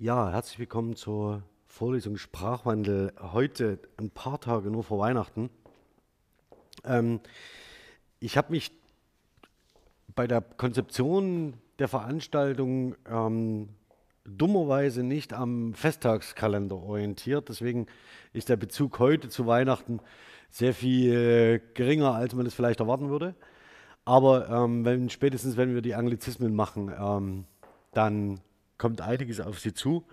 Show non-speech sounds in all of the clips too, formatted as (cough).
Ja, herzlich willkommen zur Vorlesung Sprachwandel. Heute ein paar Tage nur vor Weihnachten. Ähm, ich habe mich bei der Konzeption der Veranstaltung ähm, dummerweise nicht am Festtagskalender orientiert. Deswegen ist der Bezug heute zu Weihnachten sehr viel äh, geringer, als man es vielleicht erwarten würde. Aber ähm, wenn, spätestens wenn wir die Anglizismen machen, ähm, dann kommt einiges auf Sie zu.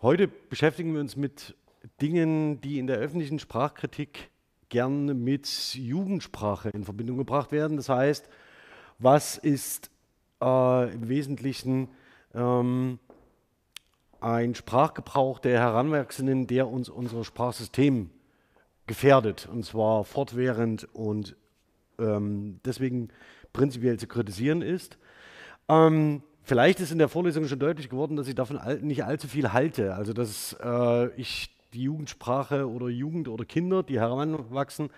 Heute beschäftigen wir uns mit Dingen, die in der öffentlichen Sprachkritik gern mit Jugendsprache in Verbindung gebracht werden. Das heißt, was ist äh, im Wesentlichen ähm, ein Sprachgebrauch der Heranwachsenden, der uns unser Sprachsystem gefährdet, und zwar fortwährend und ähm, deswegen prinzipiell zu kritisieren ist. Ähm, vielleicht ist in der Vorlesung schon deutlich geworden, dass ich davon nicht allzu viel halte. Also, dass äh, ich die Jugendsprache oder Jugend oder Kinder, die heranwachsen,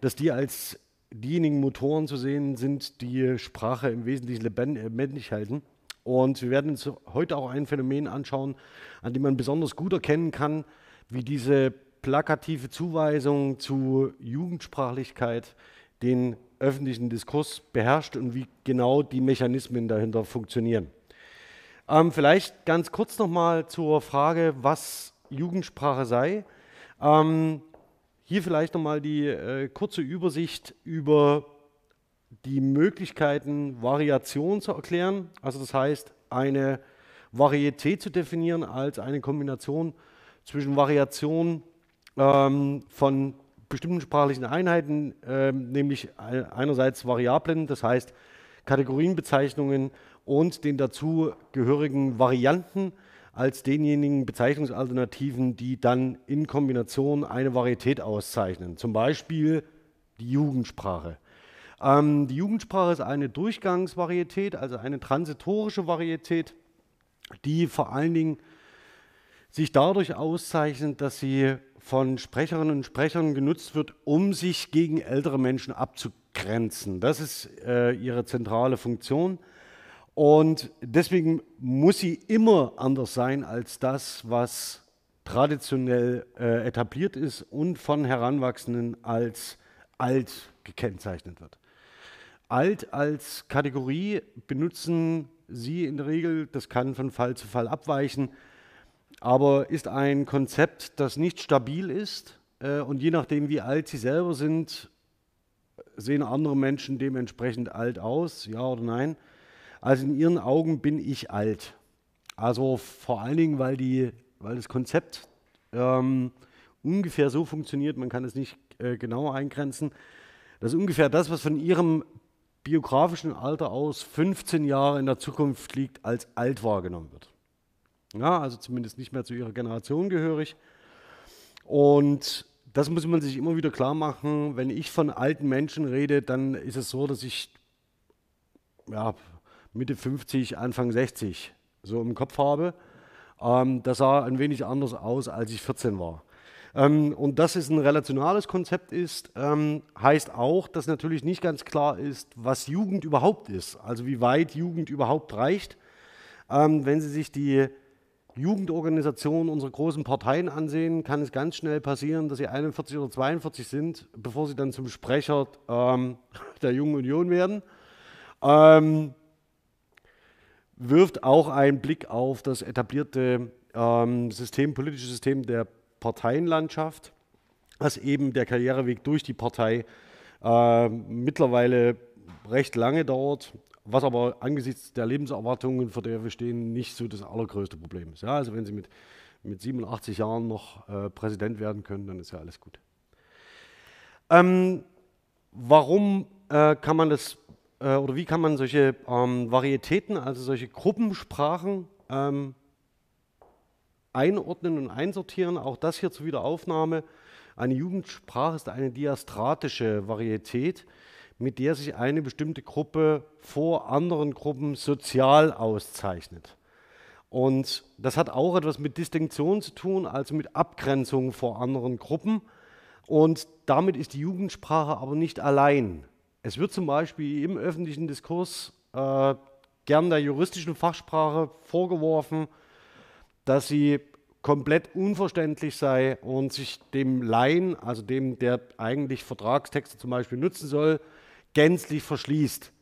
dass die als diejenigen Motoren zu sehen sind, die Sprache im Wesentlichen lebendig halten. Und wir werden uns heute auch ein Phänomen anschauen, an dem man besonders gut erkennen kann, wie diese plakative Zuweisung zu Jugendsprachlichkeit den öffentlichen Diskurs beherrscht und wie genau die Mechanismen dahinter funktionieren. Ähm, vielleicht ganz kurz nochmal zur Frage, was Jugendsprache sei. Ähm, hier vielleicht nochmal die äh, kurze Übersicht über die Möglichkeiten, Variation zu erklären. Also das heißt, eine Varietät zu definieren als eine Kombination zwischen Variation ähm, von bestimmten sprachlichen Einheiten, äh, nämlich einerseits Variablen, das heißt Kategorienbezeichnungen und den dazugehörigen Varianten als denjenigen Bezeichnungsalternativen, die dann in Kombination eine Varietät auszeichnen. Zum Beispiel die Jugendsprache. Ähm, die Jugendsprache ist eine Durchgangsvarietät, also eine transitorische Varietät, die vor allen Dingen sich dadurch auszeichnet, dass sie von Sprecherinnen und Sprechern genutzt wird, um sich gegen ältere Menschen abzugrenzen. Das ist äh, ihre zentrale Funktion. Und deswegen muss sie immer anders sein als das, was traditionell äh, etabliert ist und von Heranwachsenden als alt gekennzeichnet wird. Alt als Kategorie benutzen Sie in der Regel, das kann von Fall zu Fall abweichen, aber ist ein Konzept, das nicht stabil ist äh, und je nachdem, wie alt sie selber sind, sehen andere Menschen dementsprechend alt aus, ja oder nein. Also in ihren Augen bin ich alt. Also vor allen Dingen, weil, die, weil das Konzept ähm, ungefähr so funktioniert, man kann es nicht äh, genauer eingrenzen, dass ungefähr das, was von ihrem biografischen Alter aus 15 Jahre in der Zukunft liegt, als alt wahrgenommen wird. Ja, also zumindest nicht mehr zu ihrer Generation gehörig. Und das muss man sich immer wieder klar machen. Wenn ich von alten Menschen rede, dann ist es so, dass ich ja, Mitte 50, Anfang 60 so im Kopf habe. Ähm, das sah ein wenig anders aus, als ich 14 war. Ähm, und dass es ein relationales Konzept ist, ähm, heißt auch, dass natürlich nicht ganz klar ist, was Jugend überhaupt ist. Also wie weit Jugend überhaupt reicht. Ähm, wenn Sie sich die Jugendorganisationen unserer großen Parteien ansehen, kann es ganz schnell passieren, dass sie 41 oder 42 sind, bevor sie dann zum Sprecher ähm, (laughs) der Jungen Union werden. Ähm, wirft auch einen Blick auf das etablierte ähm, System, politische System der Parteienlandschaft, dass eben der Karriereweg durch die Partei äh, mittlerweile recht lange dauert was aber angesichts der Lebenserwartungen, vor der wir stehen, nicht so das allergrößte Problem ist. Ja, also wenn Sie mit, mit 87 Jahren noch äh, Präsident werden können, dann ist ja alles gut. Ähm, warum äh, kann man das äh, oder wie kann man solche ähm, Varietäten, also solche Gruppensprachen ähm, einordnen und einsortieren? Auch das hier zur Wiederaufnahme. Eine Jugendsprache ist eine diastratische Varietät mit der sich eine bestimmte Gruppe vor anderen Gruppen sozial auszeichnet. Und das hat auch etwas mit Distinktion zu tun, also mit Abgrenzung vor anderen Gruppen. Und damit ist die Jugendsprache aber nicht allein. Es wird zum Beispiel im öffentlichen Diskurs äh, gern der juristischen Fachsprache vorgeworfen, dass sie komplett unverständlich sei und sich dem Laien, also dem, der eigentlich Vertragstexte zum Beispiel nutzen soll, gänzlich verschließt.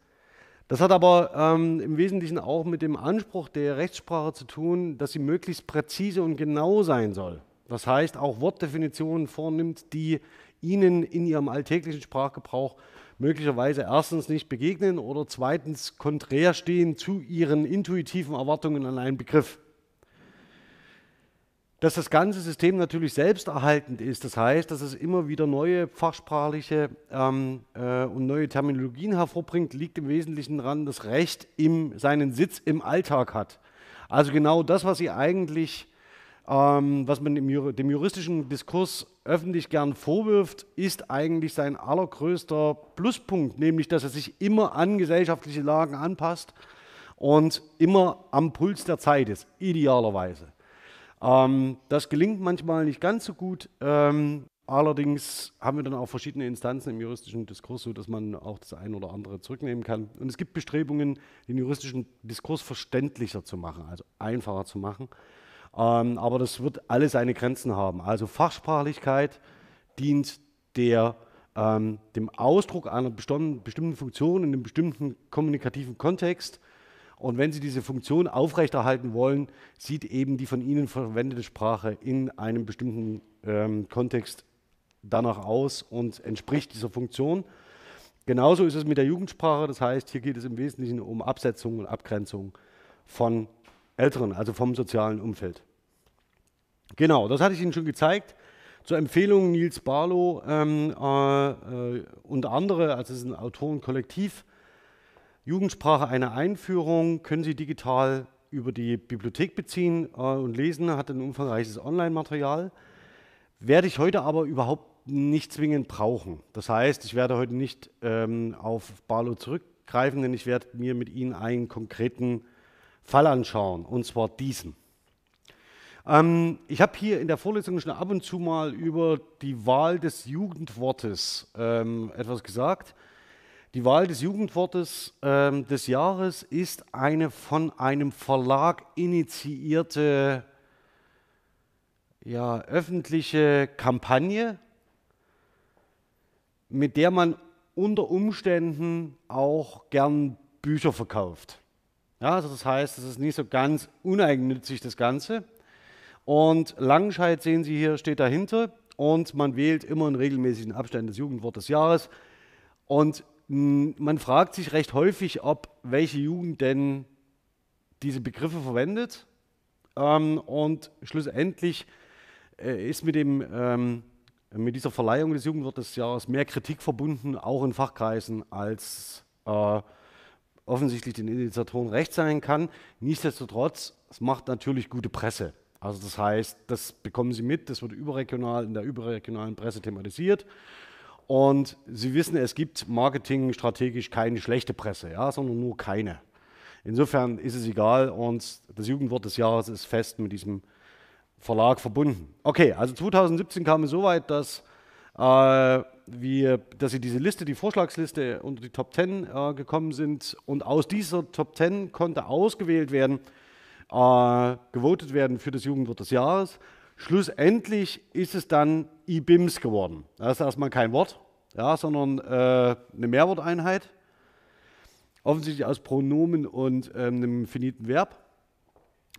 Das hat aber ähm, im Wesentlichen auch mit dem Anspruch der Rechtssprache zu tun, dass sie möglichst präzise und genau sein soll. Das heißt, auch Wortdefinitionen vornimmt, die Ihnen in Ihrem alltäglichen Sprachgebrauch möglicherweise erstens nicht begegnen oder zweitens konträr stehen zu Ihren intuitiven Erwartungen an einen Begriff dass das ganze System natürlich selbsterhaltend ist. Das heißt, dass es immer wieder neue fachsprachliche ähm, äh, und neue Terminologien hervorbringt, liegt im Wesentlichen daran, dass Recht im, seinen Sitz im Alltag hat. Also genau das, was Sie eigentlich, ähm, was man im, dem juristischen Diskurs öffentlich gern vorwirft, ist eigentlich sein allergrößter Pluspunkt, nämlich dass er sich immer an gesellschaftliche Lagen anpasst und immer am Puls der Zeit ist, idealerweise. Ähm, das gelingt manchmal nicht ganz so gut. Ähm, allerdings haben wir dann auch verschiedene Instanzen im juristischen Diskurs, sodass man auch das eine oder andere zurücknehmen kann. Und es gibt Bestrebungen, den juristischen Diskurs verständlicher zu machen, also einfacher zu machen. Ähm, aber das wird alle seine Grenzen haben. Also Fachsprachlichkeit dient der, ähm, dem Ausdruck einer bestimmten Funktion in einem bestimmten kommunikativen Kontext und wenn Sie diese Funktion aufrechterhalten wollen, sieht eben die von Ihnen verwendete Sprache in einem bestimmten ähm, Kontext danach aus und entspricht dieser Funktion. Genauso ist es mit der Jugendsprache. Das heißt, hier geht es im Wesentlichen um Absetzung und Abgrenzung von Älteren, also vom sozialen Umfeld. Genau, das hatte ich Ihnen schon gezeigt. Zur Empfehlung Nils Barlow ähm, äh, äh, und andere, also es ist ein Autorenkollektiv, Jugendsprache eine Einführung können Sie digital über die Bibliothek beziehen äh, und lesen, hat ein umfangreiches Online-Material. Werde ich heute aber überhaupt nicht zwingend brauchen. Das heißt, ich werde heute nicht ähm, auf Barlow zurückgreifen, denn ich werde mir mit Ihnen einen konkreten Fall anschauen, und zwar diesen. Ähm, ich habe hier in der Vorlesung schon ab und zu mal über die Wahl des Jugendwortes ähm, etwas gesagt. Die Wahl des Jugendwortes äh, des Jahres ist eine von einem Verlag initiierte ja, öffentliche Kampagne, mit der man unter Umständen auch gern Bücher verkauft. Ja, also das heißt, es ist nicht so ganz uneigennützig das Ganze. Und Langenscheid sehen Sie hier, steht dahinter. Und man wählt immer in regelmäßigen Abständen das Jugendwort des Jahres. Und man fragt sich recht häufig, ob welche Jugend denn diese Begriffe verwendet. Ähm, und schlussendlich äh, ist mit, dem, ähm, mit dieser Verleihung des Jugendwortes des Jahres mehr Kritik verbunden, auch in Fachkreisen, als äh, offensichtlich den Initiatoren recht sein kann. Nichtsdestotrotz, es macht natürlich gute Presse. Also das heißt, das bekommen Sie mit, das wird überregional in der überregionalen Presse thematisiert. Und Sie wissen, es gibt marketingstrategisch keine schlechte Presse, ja, sondern nur keine. Insofern ist es egal und das Jugendwort des Jahres ist fest mit diesem Verlag verbunden. Okay, also 2017 kam es so weit, dass, äh, wir, dass Sie diese Liste, die Vorschlagsliste unter die Top 10 äh, gekommen sind und aus dieser Top 10 konnte ausgewählt werden, äh, gewotet werden für das Jugendwort des Jahres. Schlussendlich ist es dann IBIMS geworden. Das ist erstmal kein Wort, ja, sondern äh, eine Mehrworteinheit. Offensichtlich aus Pronomen und ähm, einem finiten Verb.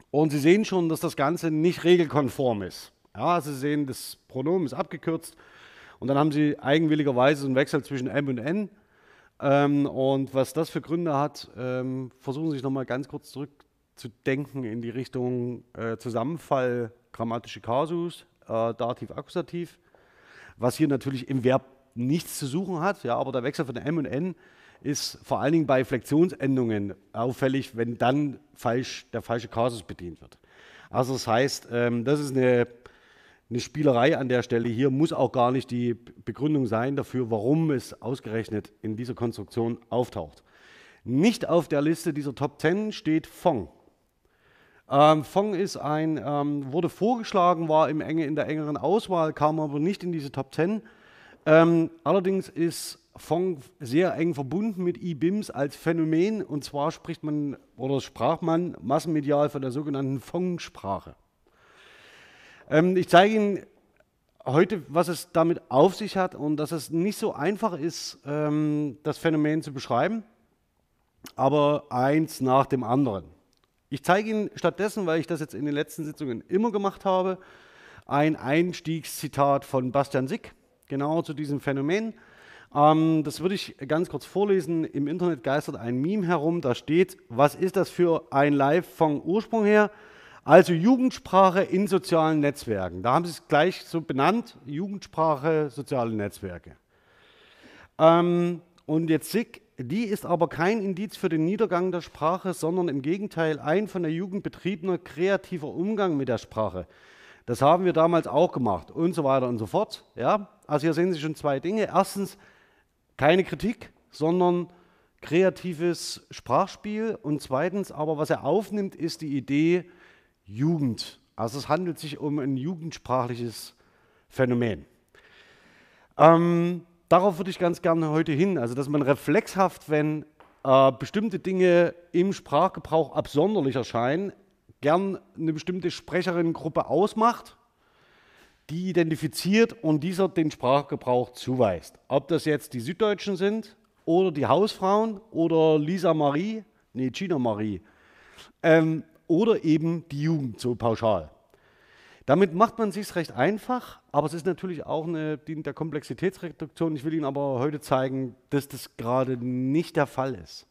Und Sie sehen schon, dass das Ganze nicht regelkonform ist. Ja, Sie sehen, das Pronomen ist abgekürzt und dann haben Sie eigenwilligerweise einen Wechsel zwischen M und N. Ähm, und was das für Gründe hat, ähm, versuchen Sie sich nochmal ganz kurz zurückzudenken in die Richtung äh, Zusammenfall grammatische Kasus, äh, Dativ, Akkusativ, was hier natürlich im Verb nichts zu suchen hat, ja, aber der Wechsel von M und N ist vor allen Dingen bei Flexionsendungen auffällig, wenn dann falsch, der falsche Kasus bedient wird. Also das heißt, ähm, das ist eine, eine Spielerei an der Stelle. Hier muss auch gar nicht die Begründung sein dafür, warum es ausgerechnet in dieser Konstruktion auftaucht. Nicht auf der Liste dieser Top 10 steht Fong. Ähm, Fong ist ein, ähm, wurde vorgeschlagen, war im enge, in der engeren Auswahl, kam aber nicht in diese Top 10. Ähm, allerdings ist Fong sehr eng verbunden mit E-BIMS als Phänomen und zwar spricht man oder sprach man massenmedial von der sogenannten Fong-Sprache. Ähm, ich zeige Ihnen heute, was es damit auf sich hat und dass es nicht so einfach ist, ähm, das Phänomen zu beschreiben, aber eins nach dem anderen. Ich zeige Ihnen stattdessen, weil ich das jetzt in den letzten Sitzungen immer gemacht habe, ein Einstiegszitat von Bastian Sick, genau zu diesem Phänomen. Ähm, das würde ich ganz kurz vorlesen. Im Internet geistert ein Meme herum, da steht, was ist das für ein Live vom Ursprung her? Also Jugendsprache in sozialen Netzwerken. Da haben Sie es gleich so benannt, Jugendsprache, soziale Netzwerke. Ähm, und jetzt SIG, die ist aber kein Indiz für den Niedergang der Sprache, sondern im Gegenteil ein von der Jugend betriebener kreativer Umgang mit der Sprache. Das haben wir damals auch gemacht und so weiter und so fort. Ja? Also hier sehen Sie schon zwei Dinge. Erstens keine Kritik, sondern kreatives Sprachspiel. Und zweitens aber, was er aufnimmt, ist die Idee Jugend. Also es handelt sich um ein jugendsprachliches Phänomen. Ähm, darauf würde ich ganz gerne heute hin. Also dass man reflexhaft, wenn äh, bestimmte Dinge im Sprachgebrauch absonderlich erscheinen, gern eine bestimmte Sprecherinnengruppe ausmacht, die identifiziert und dieser den Sprachgebrauch zuweist. Ob das jetzt die Süddeutschen sind oder die Hausfrauen oder Lisa Marie, nee, Gina Marie, ähm, oder eben die Jugend so pauschal. Damit macht man sich recht einfach, aber es ist natürlich auch eine dient der Komplexitätsreduktion. Ich will Ihnen aber heute zeigen, dass das gerade nicht der Fall ist.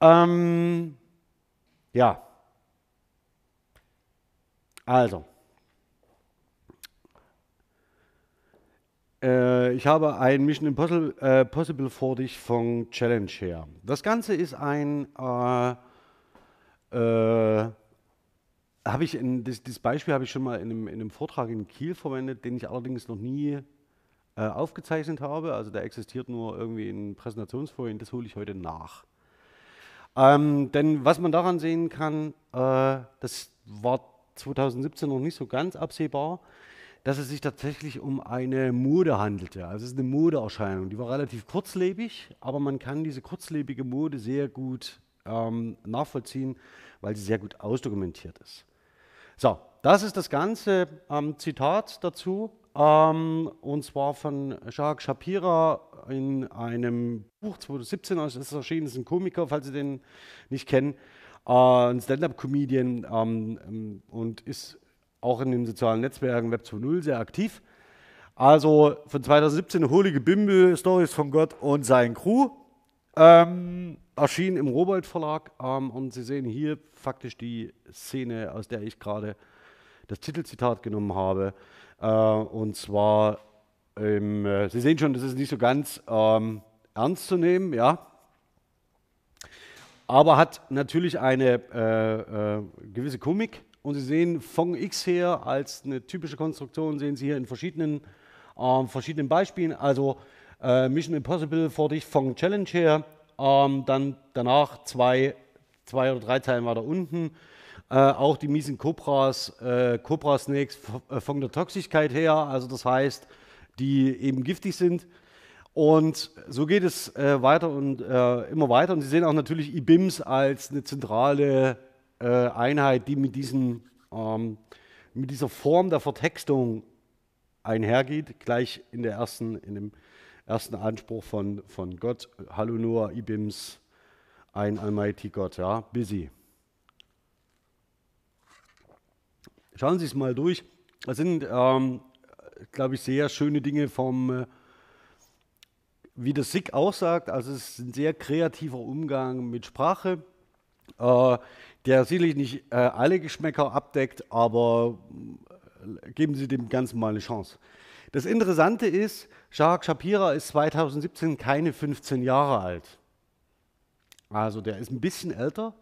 Ähm, ja, also, äh, ich habe ein Mission Impossible, äh, Possible vor dich von Challenge her. Das Ganze ist ein, äh, äh, habe ich in, das, das, Beispiel habe ich schon mal in einem, in einem, Vortrag in Kiel verwendet, den ich allerdings noch nie äh, aufgezeichnet habe. Also der existiert nur irgendwie in Präsentationsfolien, das hole ich heute nach. Ähm, denn was man daran sehen kann, äh, das war 2017 noch nicht so ganz absehbar, dass es sich tatsächlich um eine Mode handelte. Also es ist eine Modeerscheinung. Die war relativ kurzlebig, aber man kann diese kurzlebige Mode sehr gut ähm, nachvollziehen, weil sie sehr gut ausdokumentiert ist. So, das ist das ganze ähm, Zitat dazu, ähm, und zwar von Jacques Shapira in einem Buch 2017, also es ist erschienen, das ist ein Komiker, falls Sie den nicht kennen, äh, ein Stand-up-Comedian ähm, und ist auch in den sozialen Netzwerken Web 2.0 sehr aktiv. Also von 2017 Holige Bimbel, Stories von Gott und sein Crew. Ähm, erschien im Robold Verlag ähm, und Sie sehen hier faktisch die Szene, aus der ich gerade das Titelzitat genommen habe. Äh, und zwar, ähm, Sie sehen schon, das ist nicht so ganz ähm, ernst zu nehmen, ja aber hat natürlich eine äh, äh, gewisse Komik. Und Sie sehen von X her als eine typische Konstruktion, sehen Sie hier in verschiedenen, äh, verschiedenen Beispielen. Also äh, Mission Impossible vor dich von Challenge her, ähm, dann danach zwei, zwei oder drei Zeilen weiter unten. Äh, auch die miesen Cobras, äh, Cobra Snakes von der Toxigkeit her, also das heißt, die eben giftig sind. Und so geht es äh, weiter und äh, immer weiter. Und Sie sehen auch natürlich IBIMS als eine zentrale äh, Einheit, die mit, diesen, ähm, mit dieser Form der Vertextung einhergeht, gleich in, der ersten, in dem ersten Anspruch von, von Gott. Hallo Noah, IBIMS, ein Almighty Gott, ja, busy. Schauen Sie es mal durch. Das sind, ähm, glaube ich, sehr schöne Dinge vom äh, wie das SIG auch sagt, also es ist ein sehr kreativer Umgang mit Sprache, äh, der sicherlich nicht äh, alle Geschmäcker abdeckt, aber äh, geben Sie dem Ganzen mal eine Chance. Das Interessante ist, Jacques Shapira ist 2017 keine 15 Jahre alt. Also der ist ein bisschen älter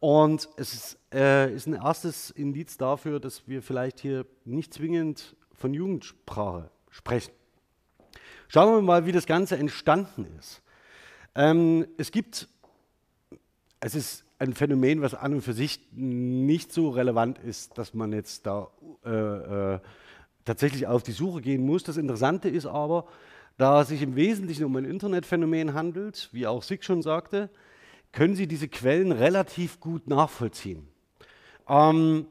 und es ist, äh, ist ein erstes Indiz dafür, dass wir vielleicht hier nicht zwingend von Jugendsprache sprechen. Schauen wir mal, wie das Ganze entstanden ist. Ähm, es gibt, es ist ein Phänomen, was an und für sich nicht so relevant ist, dass man jetzt da äh, äh, tatsächlich auf die Suche gehen muss. Das Interessante ist aber, da es sich im Wesentlichen um ein Internetphänomen handelt, wie auch Sig schon sagte, können Sie diese Quellen relativ gut nachvollziehen. Ähm,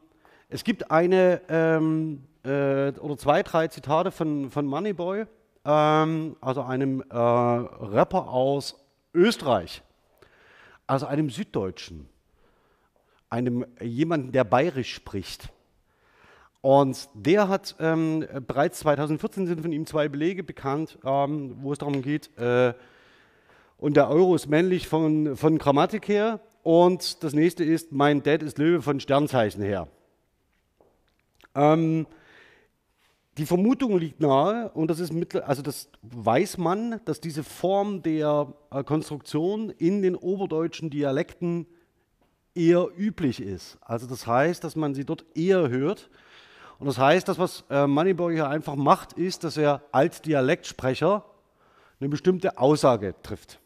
Es gibt eine ähm, äh, oder zwei, drei Zitate von, von Moneyboy, ähm, also einem äh, Rapper aus Österreich, also einem Süddeutschen, einem jemanden, der bayerisch spricht. Und der hat ähm, bereits 2014 sind von ihm zwei Belege bekannt, ähm, wo es darum geht, äh, und der Euro ist männlich von, von Grammatik her. Und das nächste ist, mein Dad ist Löwe von Sternzeichen her. Ähm, die Vermutung liegt nahe, und das ist also das weiß man, dass diese Form der äh, Konstruktion in den oberdeutschen Dialekten eher üblich ist. Also das heißt, dass man sie dort eher hört und das heißt, das, was äh, Moneyboy hier einfach macht, ist, dass er als Dialektsprecher eine bestimmte Aussage trifft.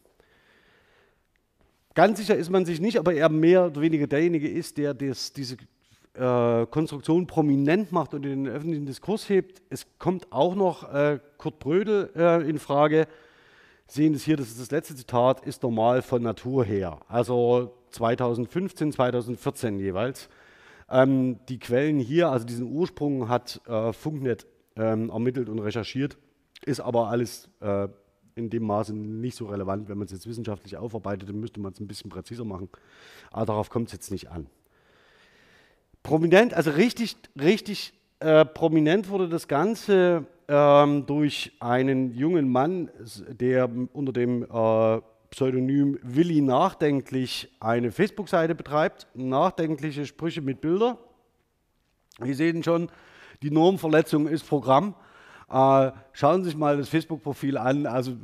Ganz sicher ist man sich nicht, aber er mehr oder weniger derjenige ist, der das, diese äh, Konstruktion prominent macht und in den öffentlichen Diskurs hebt. Es kommt auch noch äh, Kurt Brödel äh, in Frage. Sehen es hier, das ist das letzte Zitat, ist normal von Natur her. Also 2015, 2014 jeweils. Ähm, die Quellen hier, also diesen Ursprung hat äh, Funknet ähm, ermittelt und recherchiert, ist aber alles äh, in dem Maße nicht so relevant. Wenn man es jetzt wissenschaftlich aufarbeitet, dann müsste man es ein bisschen präziser machen. Aber darauf kommt es jetzt nicht an. Prominent, also richtig, richtig äh, prominent wurde das Ganze ähm, durch einen jungen Mann, der unter dem äh, Pseudonym Willi Nachdenklich eine Facebook-Seite betreibt. Nachdenkliche Sprüche mit Bilder. Sie sehen schon, die Normverletzung ist Programm. Äh, schauen Sie sich mal das Facebook-Profil an. Also,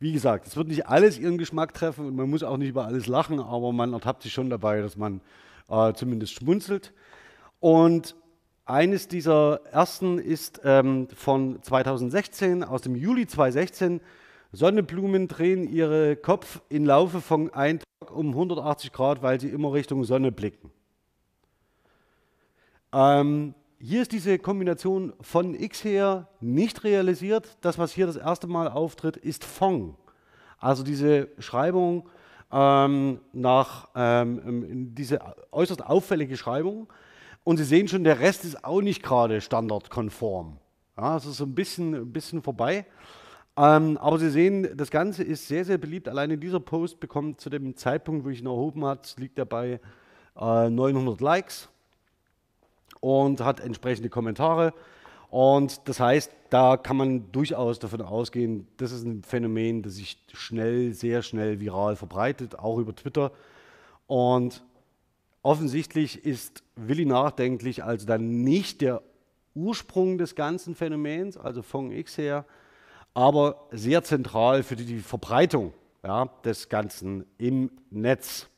wie gesagt, es wird nicht alles Ihren Geschmack treffen und man muss auch nicht über alles lachen, aber man ertappt sich schon dabei, dass man äh, zumindest schmunzelt. Und eines dieser ersten ist ähm, von 2016, aus dem Juli 2016. Sonnenblumen drehen ihren Kopf im Laufe von einem Tag um 180 Grad, weil sie immer Richtung Sonne blicken. Ähm, hier ist diese Kombination von X her nicht realisiert. Das, was hier das erste Mal auftritt, ist Fong. Also diese Schreibung ähm, nach ähm, diese äußerst auffällige Schreibung. Und Sie sehen schon, der Rest ist auch nicht gerade standardkonform. Ja, es ist so ein bisschen, ein bisschen vorbei. Ähm, aber Sie sehen, das Ganze ist sehr, sehr beliebt. Alleine dieser Post bekommt zu dem Zeitpunkt, wo ich ihn erhoben habe, liegt er bei äh, 900 Likes und hat entsprechende Kommentare. Und das heißt, da kann man durchaus davon ausgehen, das ist ein Phänomen, das sich schnell, sehr schnell viral verbreitet, auch über Twitter. Und Offensichtlich ist Willi nachdenklich also dann nicht der Ursprung des ganzen Phänomens, also von X her, aber sehr zentral für die Verbreitung ja, des Ganzen im Netz.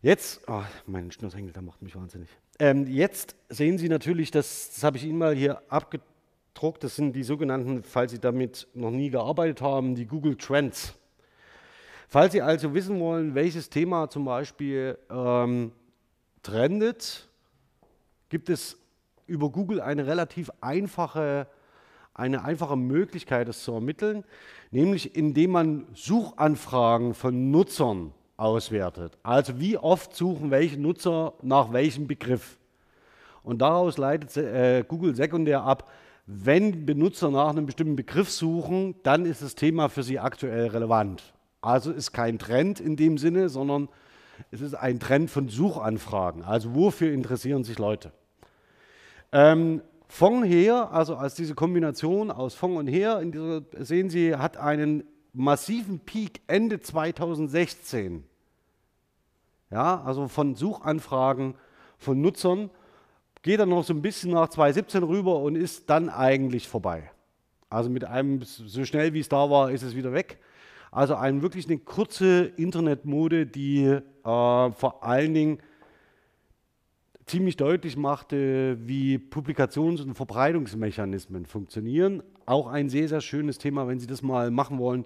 Jetzt, oh, mein Schnürsenkel, der macht mich wahnsinnig. Ähm, jetzt sehen Sie natürlich, das, das habe ich Ihnen mal hier abgedruckt, das sind die sogenannten, falls Sie damit noch nie gearbeitet haben, die Google Trends. Falls Sie also wissen wollen, welches Thema zum Beispiel ähm, trendet, gibt es über Google eine relativ einfache, eine einfache Möglichkeit, das zu ermitteln, nämlich indem man Suchanfragen von Nutzern auswertet. Also wie oft suchen welche Nutzer nach welchem Begriff. Und daraus leitet äh, Google sekundär ab, wenn Benutzer nach einem bestimmten Begriff suchen, dann ist das Thema für sie aktuell relevant. Also ist kein Trend in dem Sinne, sondern es ist ein Trend von Suchanfragen. Also wofür interessieren sich Leute? Ähm, Fong her, also als diese Kombination aus Fong und her, dieser, sehen Sie, hat einen massiven Peak Ende 2016. Ja, also von Suchanfragen von Nutzern, geht dann noch so ein bisschen nach 2017 rüber und ist dann eigentlich vorbei. Also mit einem, so schnell wie es da war, ist es wieder weg. Also ein, wirklich eine kurze Internetmode, die äh, vor allen Dingen ziemlich deutlich machte, wie Publikations- und Verbreitungsmechanismen funktionieren. Auch ein sehr, sehr schönes Thema, wenn Sie das mal machen wollen,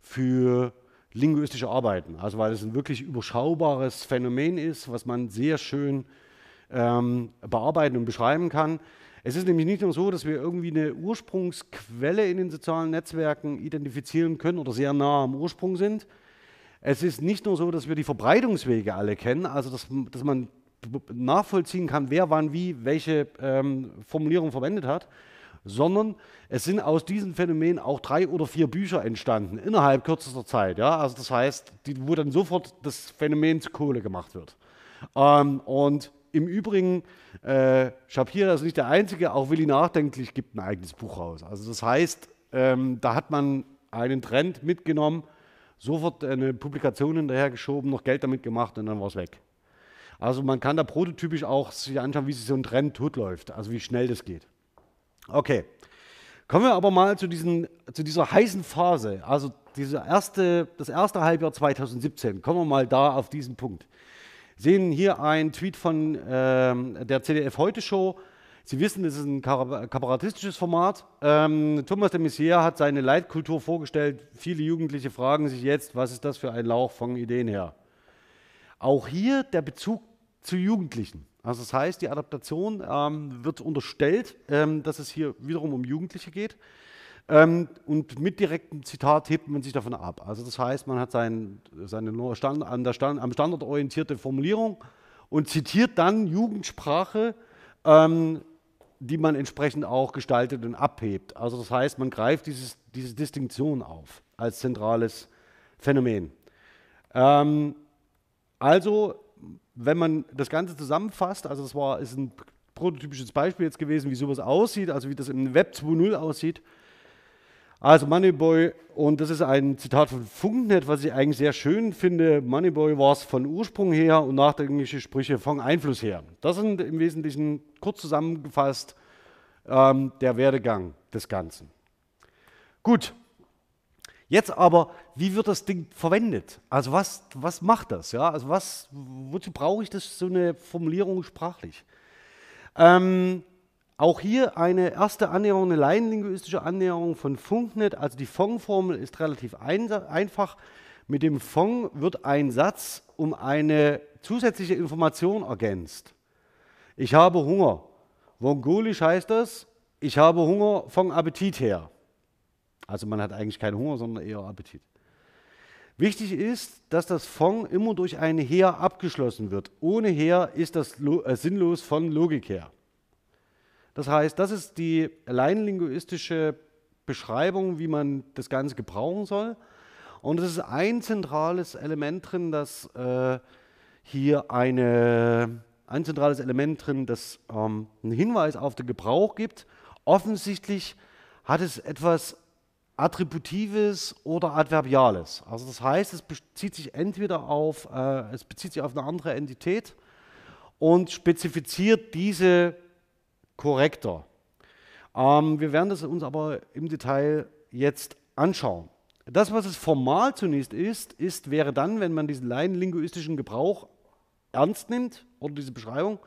für linguistische Arbeiten. Also weil es ein wirklich überschaubares Phänomen ist, was man sehr schön ähm, bearbeiten und beschreiben kann. Es ist nämlich nicht nur so, dass wir irgendwie eine Ursprungsquelle in den sozialen Netzwerken identifizieren können oder sehr nah am Ursprung sind. Es ist nicht nur so, dass wir die Verbreitungswege alle kennen, also dass, dass man nachvollziehen kann, wer wann wie welche ähm, Formulierung verwendet hat, sondern es sind aus diesem Phänomen auch drei oder vier Bücher entstanden innerhalb kürzester Zeit. Ja? Also das heißt, die, wo dann sofort das Phänomen zu Kohle gemacht wird. Ähm, und im Übrigen, äh, Shapira ist nicht der Einzige, auch Willi Nachdenklich gibt ein eigenes Buch raus. Also das heißt, ähm, da hat man einen Trend mitgenommen, sofort eine Publikation hinterhergeschoben, noch Geld damit gemacht und dann war es weg. Also man kann da prototypisch auch sich anschauen, wie sich so ein Trend totläuft, also wie schnell das geht. Okay, kommen wir aber mal zu, diesen, zu dieser heißen Phase, also diese erste, das erste Halbjahr 2017. Kommen wir mal da auf diesen Punkt. Sehen hier einen Tweet von äh, der CDF Heute Show. Sie wissen, das ist ein kabarettistisches Format. Ähm, Thomas de Maizière hat seine Leitkultur vorgestellt. Viele Jugendliche fragen sich jetzt, was ist das für ein Lauch von Ideen her? Auch hier der Bezug zu Jugendlichen. Also das heißt, die Adaptation ähm, wird unterstellt, ähm, dass es hier wiederum um Jugendliche geht. Ähm, und mit direktem Zitat hebt man sich davon ab. Also das heißt, man hat sein, seine Stand, an der Stand, am Standard orientierte Formulierung und zitiert dann Jugendsprache, ähm, die man entsprechend auch gestaltet und abhebt. Also das heißt, man greift dieses, diese Distinktion auf als zentrales Phänomen. Ähm, also, wenn man das Ganze zusammenfasst, also das war, ist ein prototypisches Beispiel jetzt gewesen, wie sowas aussieht, also wie das im Web 2.0 aussieht. Also Moneyboy, und das ist ein Zitat von Funknet, was ich eigentlich sehr schön finde. Moneyboy war es von Ursprung her und nachdenkliche Sprüche von Einfluss her. Das sind im Wesentlichen kurz zusammengefasst ähm, der Werdegang des Ganzen. Gut, Jetzt aber, wie wird das Ding verwendet? Also was, was macht das? Ja? Also was, wozu brauche ich das, so eine Formulierung sprachlich? Ähm, auch hier eine erste Annäherung, eine laienlinguistische Annäherung von Funknet. Also die Fong-Formel ist relativ ein, einfach. Mit dem Fong wird ein Satz um eine zusätzliche Information ergänzt. Ich habe Hunger. Mongolisch heißt das, ich habe Hunger vom Appetit her. Also man hat eigentlich keinen Hunger, sondern eher Appetit. Wichtig ist, dass das Fond immer durch ein Her abgeschlossen wird. Ohne Her ist das äh, sinnlos von Logik her. Das heißt, das ist die alleinlinguistische Beschreibung, wie man das Ganze gebrauchen soll. Und es ist ein zentrales Element drin, das äh, hier eine, ein zentrales Element drin, das ähm, einen Hinweis auf den Gebrauch gibt. Offensichtlich hat es etwas Attributives oder Adverbiales. Also das heißt, es bezieht sich entweder auf, äh, es bezieht sich auf eine andere Entität und spezifiziert diese korrekter. Ähm, wir werden das uns aber im Detail jetzt anschauen. Das, was es formal zunächst ist, ist, wäre dann, wenn man diesen laienlinguistischen Gebrauch ernst nimmt oder diese Beschreibung,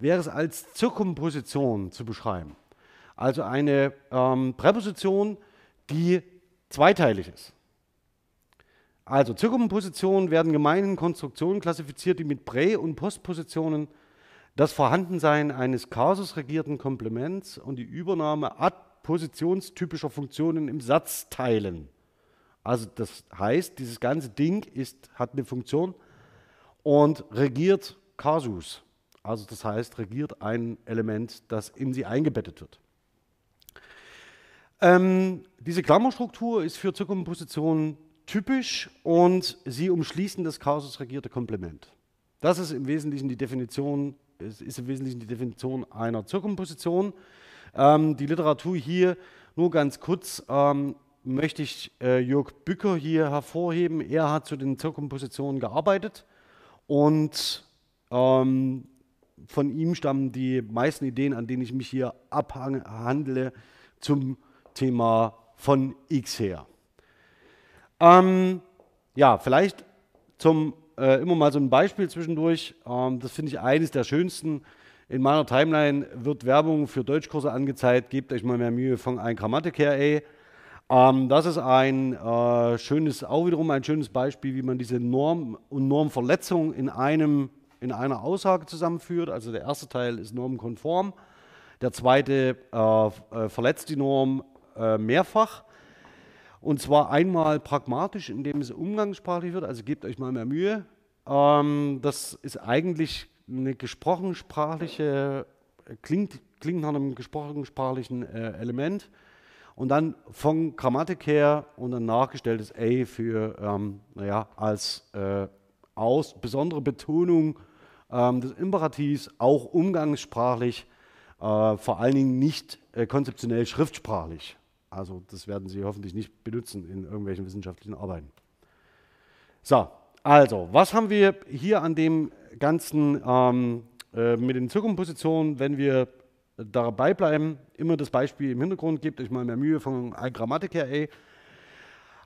wäre es als Zirkumposition zu beschreiben. Also eine ähm, Präposition, die zweiteilig ist. Also Zirkumpositionen werden gemeinhin Konstruktionen klassifiziert, die mit Prä- und Postpositionen das Vorhandensein eines kasusregierten Komplements und die Übernahme adpositionstypischer Funktionen im Satz teilen. Also das heißt, dieses ganze Ding ist, hat eine Funktion und regiert Kasus. Also das heißt, regiert ein Element, das in sie eingebettet wird. Ähm, diese Klammerstruktur ist für Zirkumpositionen typisch und sie umschließen das kasusregierte Komplement. Das ist im Wesentlichen die Definition, ist im Wesentlichen die Definition einer Zirkumposition. Ähm, die Literatur hier nur ganz kurz ähm, möchte ich äh, Jörg Bücker hier hervorheben. Er hat zu den Zirkumpositionen gearbeitet und ähm, von ihm stammen die meisten Ideen, an denen ich mich hier abhandle, zum Thema von X her. Ähm, ja, vielleicht zum äh, immer mal so ein Beispiel zwischendurch. Ähm, das finde ich eines der schönsten. In meiner Timeline wird Werbung für Deutschkurse angezeigt. Gebt euch mal mehr Mühe von ein Grammatiker, ey. Ähm, das ist ein äh, schönes, auch wiederum ein schönes Beispiel, wie man diese Norm- und Normverletzung in, einem, in einer Aussage zusammenführt. Also der erste Teil ist normkonform, der zweite äh, äh verletzt die Norm äh, mehrfach. Und zwar einmal pragmatisch, indem es umgangssprachlich wird, also gebt euch mal mehr Mühe. Ähm, das ist eigentlich eine gesprochensprachliche, klingt, klingt nach einem gesprochensprachlichen äh, Element. Und dann von Grammatik her und ein nachgestelltes A für, ähm, naja, als äh, aus, besondere Betonung ähm, des Imperativs, auch umgangssprachlich, äh, vor allen Dingen nicht äh, konzeptionell schriftsprachlich. Also das werden Sie hoffentlich nicht benutzen in irgendwelchen wissenschaftlichen Arbeiten. So, also, was haben wir hier an dem Ganzen ähm, äh, mit den Zukunftspositionen, wenn wir dabei bleiben? Immer das Beispiel im Hintergrund, gebt euch mal mehr Mühe von Grammatik her. Ey.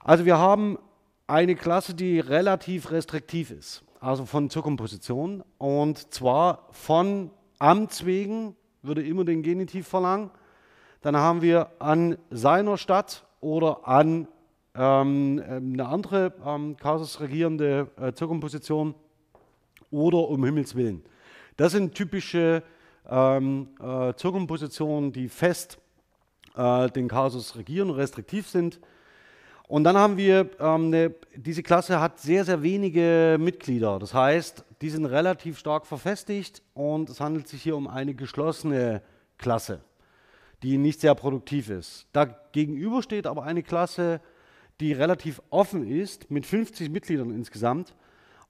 Also wir haben eine Klasse, die relativ restriktiv ist, also von Zukunftspositionen. Und zwar von Amts wegen würde immer den Genitiv verlangen dann haben wir an seiner Stadt oder an ähm, eine andere ähm, Kasus regierende äh, Zirkumposition oder um Himmels Willen. Das sind typische ähm, äh, Zirkumpositionen, die fest äh, den Kasus regieren, restriktiv sind. Und dann haben wir, ähm, eine, diese Klasse hat sehr, sehr wenige Mitglieder. Das heißt, die sind relativ stark verfestigt und es handelt sich hier um eine geschlossene Klasse die nicht sehr produktiv ist. Dagegenüber steht aber eine Klasse, die relativ offen ist, mit 50 Mitgliedern insgesamt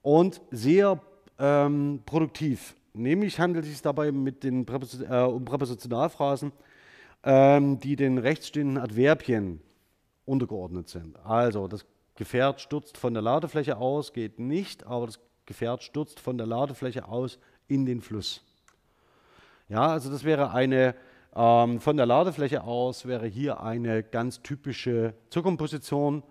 und sehr ähm, produktiv. Nämlich handelt es sich dabei mit den Präpos äh, um Präpositionalphrasen, ähm, die den rechtsstehenden Adverbien untergeordnet sind. Also das Gefährt stürzt von der Ladefläche aus, geht nicht, aber das Gefährt stürzt von der Ladefläche aus in den Fluss. Ja, also das wäre eine ähm, von der Ladefläche aus wäre hier eine ganz typische Zuckerposition,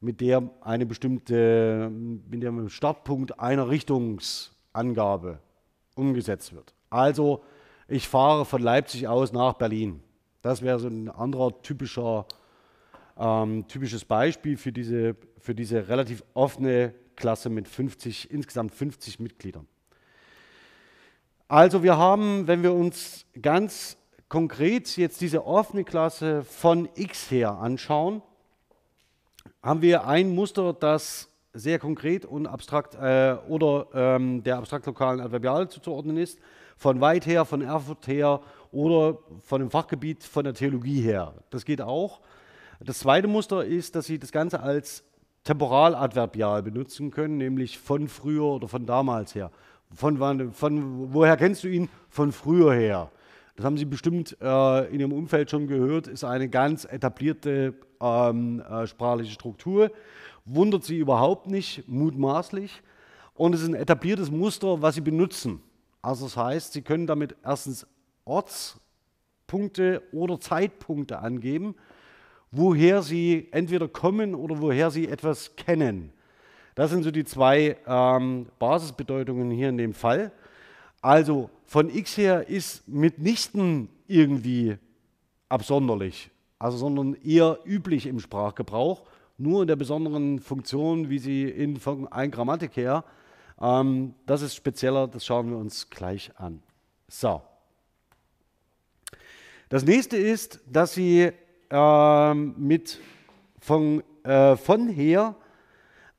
mit der eine bestimmte, mit dem Startpunkt einer Richtungsangabe umgesetzt wird. Also ich fahre von Leipzig aus nach Berlin. Das wäre so ein anderer typischer, ähm, typisches Beispiel für diese, für diese relativ offene Klasse mit 50, insgesamt 50 Mitgliedern. Also wir haben, wenn wir uns ganz konkret jetzt diese offene Klasse von x her anschauen, haben wir ein Muster, das sehr konkret und abstrakt äh, oder ähm, der abstrakt-lokalen Adverbiale zuzuordnen ist, von weit her, von Erfurt her oder von dem Fachgebiet von der Theologie her. Das geht auch. Das zweite Muster ist, dass Sie das Ganze als Temporaladverbial benutzen können, nämlich von früher oder von damals her. Von, wann, von woher kennst du ihn? Von früher her das haben Sie bestimmt äh, in Ihrem Umfeld schon gehört, ist eine ganz etablierte ähm, äh, sprachliche Struktur. Wundert Sie überhaupt nicht, mutmaßlich. Und es ist ein etabliertes Muster, was Sie benutzen. Also das heißt, Sie können damit erstens Ortspunkte oder Zeitpunkte angeben, woher Sie entweder kommen oder woher Sie etwas kennen. Das sind so die zwei ähm, Basisbedeutungen hier in dem Fall. Also von x her ist mitnichten irgendwie absonderlich, also sondern eher üblich im Sprachgebrauch, nur in der besonderen Funktion, wie sie in von ein Grammatik her. Ähm, das ist spezieller, das schauen wir uns gleich an. So. Das nächste ist, dass Sie ähm, mit von, äh, von her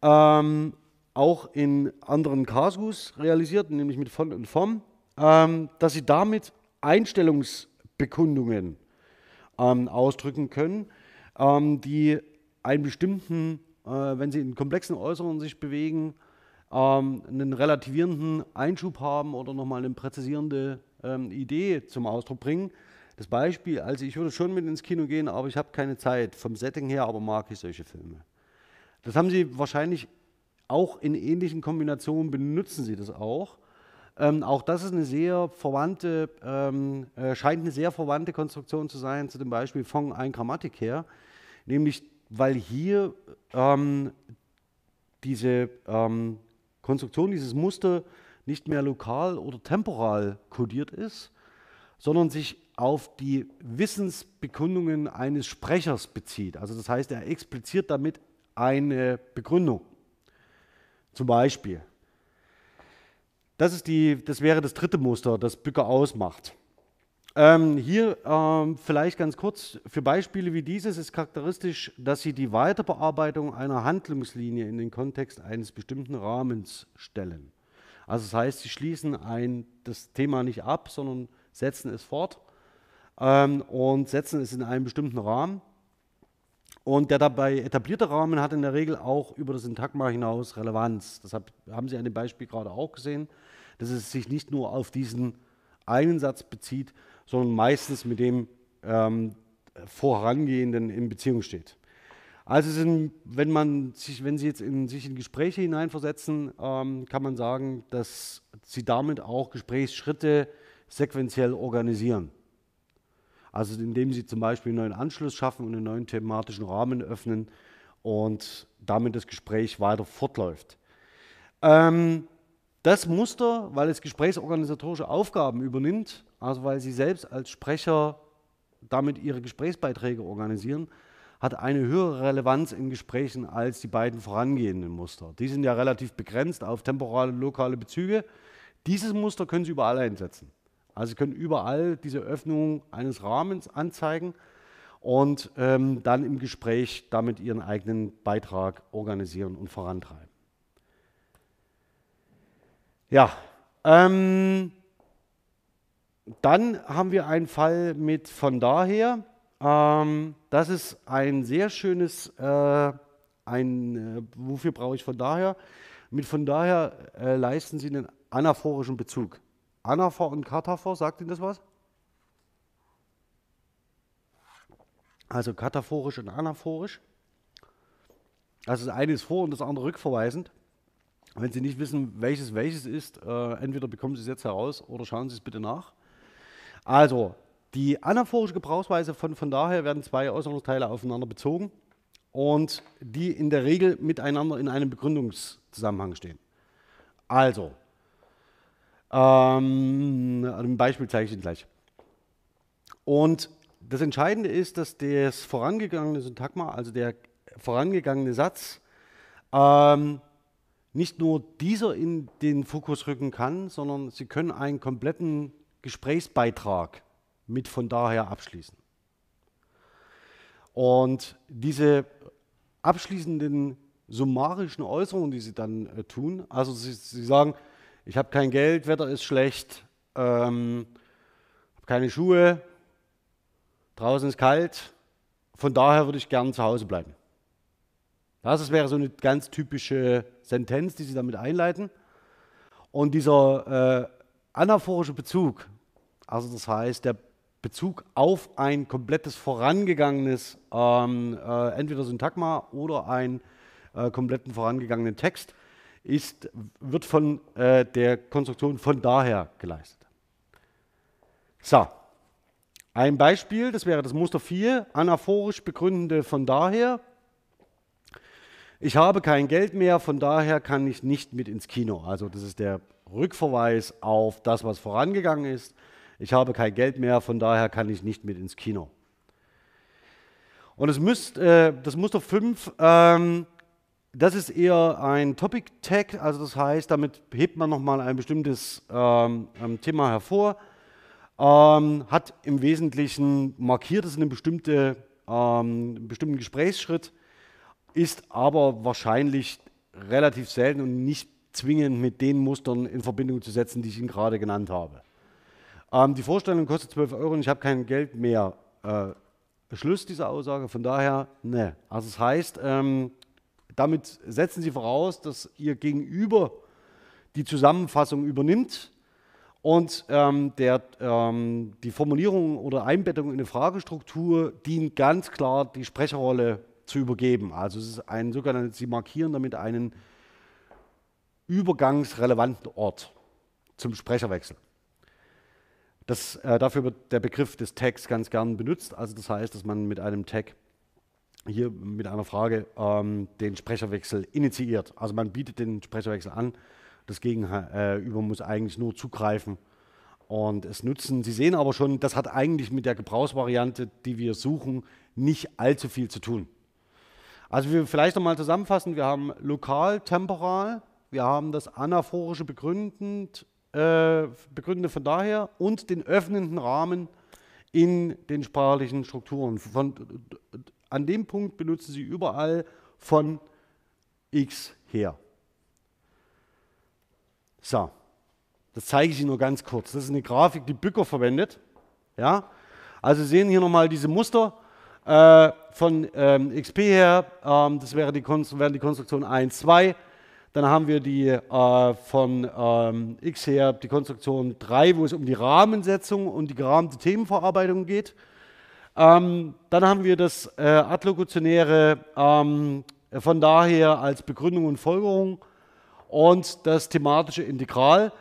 ähm, auch in anderen Kasus realisiert, nämlich mit von und vom, ähm, dass sie damit Einstellungsbekundungen ähm, ausdrücken können, ähm, die einen bestimmten, äh, wenn sie in komplexen Äußerungen sich bewegen, ähm, einen relativierenden Einschub haben oder nochmal eine präzisierende ähm, Idee zum Ausdruck bringen. Das Beispiel, also ich würde schon mit ins Kino gehen, aber ich habe keine Zeit. Vom Setting her aber mag ich solche Filme. Das haben Sie wahrscheinlich auch in ähnlichen Kombinationen benutzen sie das auch. Ähm, auch das ist eine sehr verwandte, ähm, äh, scheint eine sehr verwandte Konstruktion zu sein zu dem Beispiel von ein Grammatik her, nämlich weil hier ähm, diese ähm, Konstruktion, dieses Muster nicht mehr lokal oder temporal kodiert ist, sondern sich auf die Wissensbekundungen eines Sprechers bezieht. Also das heißt, er expliziert damit eine Begründung. Zum Beispiel. Das, ist die, das wäre das dritte Muster, das Bücker ausmacht. Ähm, hier ähm, vielleicht ganz kurz, für Beispiele wie dieses ist charakteristisch, dass Sie die Weiterbearbeitung einer Handlungslinie in den Kontext eines bestimmten Rahmens stellen. Also das heißt, Sie schließen ein, das Thema nicht ab, sondern setzen es fort ähm, und setzen es in einen bestimmten Rahmen. Und der dabei etablierte Rahmen hat in der Regel auch über das Syntagma hinaus Relevanz. Das haben Sie an dem Beispiel gerade auch gesehen, dass es sich nicht nur auf diesen einen Satz bezieht, sondern meistens mit dem ähm, Vorangehenden in Beziehung steht. Also sind, wenn, man sich, wenn Sie jetzt in, sich in Gespräche hineinversetzen, ähm, kann man sagen, dass Sie damit auch Gesprächsschritte sequenziell organisieren. Also indem Sie zum Beispiel einen neuen Anschluss schaffen und einen neuen thematischen Rahmen öffnen und damit das Gespräch weiter fortläuft. Ähm, das Muster, weil es gesprächsorganisatorische Aufgaben übernimmt, also weil Sie selbst als Sprecher damit Ihre Gesprächsbeiträge organisieren, hat eine höhere Relevanz in Gesprächen als die beiden vorangehenden Muster. Die sind ja relativ begrenzt auf temporale und lokale Bezüge. Dieses Muster können Sie überall einsetzen. Also Sie können überall diese Öffnung eines Rahmens anzeigen und ähm, dann im Gespräch damit Ihren eigenen Beitrag organisieren und vorantreiben. Ja, ähm, dann haben wir einen Fall mit von daher. Ähm, das ist ein sehr schönes, äh, ein, äh, wofür brauche ich von daher? Mit von daher äh, leisten Sie einen anaphorischen Bezug. Anaphor und Kataphor, sagt Ihnen das was? Also kataphorisch und anaphorisch. Also das eine ist vor und das andere rückverweisend. Wenn Sie nicht wissen, welches welches ist, äh, entweder bekommen Sie es jetzt heraus oder schauen Sie es bitte nach. Also, die anaphorische Gebrauchsweise von von daher werden zwei Äußerungsteile aufeinander bezogen und die in der Regel miteinander in einem Begründungszusammenhang stehen. Also, ähm, ein Beispiel zeige ich Ihnen gleich. Und das Entscheidende ist, dass das vorangegangene Syntagma, also der vorangegangene Satz, ähm, nicht nur dieser in den Fokus rücken kann, sondern Sie können einen kompletten Gesprächsbeitrag mit von daher abschließen. Und diese abschließenden summarischen Äußerungen, die Sie dann äh, tun, also Sie, Sie sagen, ich habe kein Geld, Wetter ist schlecht, ähm, habe keine Schuhe, draußen ist kalt, von daher würde ich gern zu Hause bleiben. Das wäre so eine ganz typische Sentenz, die Sie damit einleiten. Und dieser äh, anaphorische Bezug, also das heißt der Bezug auf ein komplettes vorangegangenes, ähm, äh, entweder Syntagma oder einen äh, kompletten vorangegangenen Text, ist, wird von äh, der Konstruktion von daher geleistet. So, ein Beispiel, das wäre das Muster 4, anaphorisch begründende von daher. Ich habe kein Geld mehr, von daher kann ich nicht mit ins Kino. Also das ist der Rückverweis auf das, was vorangegangen ist. Ich habe kein Geld mehr, von daher kann ich nicht mit ins Kino. Und es müsst, äh, das Muster 5, ähm, das ist eher ein Topic Tag, also das heißt, damit hebt man nochmal ein bestimmtes ähm, ähm, Thema hervor, ähm, hat im Wesentlichen markiert es einen bestimmte, ähm, bestimmten Gesprächsschritt ist aber wahrscheinlich relativ selten und nicht zwingend mit den Mustern in Verbindung zu setzen, die ich Ihnen gerade genannt habe. Ähm, die Vorstellung kostet 12 Euro und ich habe kein Geld mehr. Äh, Schluss dieser Aussage, von daher, ne. Also das heißt, ähm, damit setzen Sie voraus, dass Ihr Gegenüber die Zusammenfassung übernimmt und ähm, der, ähm, die Formulierung oder Einbettung in eine Fragestruktur dient ganz klar die Sprecherrolle zu übergeben. Also es ist ein sogenanntes, Sie markieren damit einen übergangsrelevanten Ort zum Sprecherwechsel. Das, äh, dafür wird der Begriff des Tags ganz gern benutzt. Also das heißt, dass man mit einem Tag hier mit einer Frage ähm, den Sprecherwechsel initiiert. Also man bietet den Sprecherwechsel an. Das Gegenüber äh, muss eigentlich nur zugreifen und es nutzen. Sie sehen aber schon, das hat eigentlich mit der Gebrauchsvariante, die wir suchen, nicht allzu viel zu tun. Also wir vielleicht nochmal zusammenfassen, wir haben lokal, temporal, wir haben das anaphorische begründend, äh, Begründende von daher und den öffnenden Rahmen in den sprachlichen Strukturen. Von, an dem Punkt benutzen Sie überall von x her. So, das zeige ich Ihnen nur ganz kurz. Das ist eine Grafik, die Bücker verwendet. Ja? Also Sie sehen hier nochmal diese Muster äh, von ähm, XP her. Ähm, das wäre die, wären die Konstruktion 1, 2. Dann haben wir die äh, von ähm, X her die Konstruktion 3, wo es um die Rahmensetzung und die gerahmte Themenverarbeitung geht. Ähm, dann haben wir das äh, Adlokutionäre ähm, von daher als Begründung und Folgerung und das thematische Integral.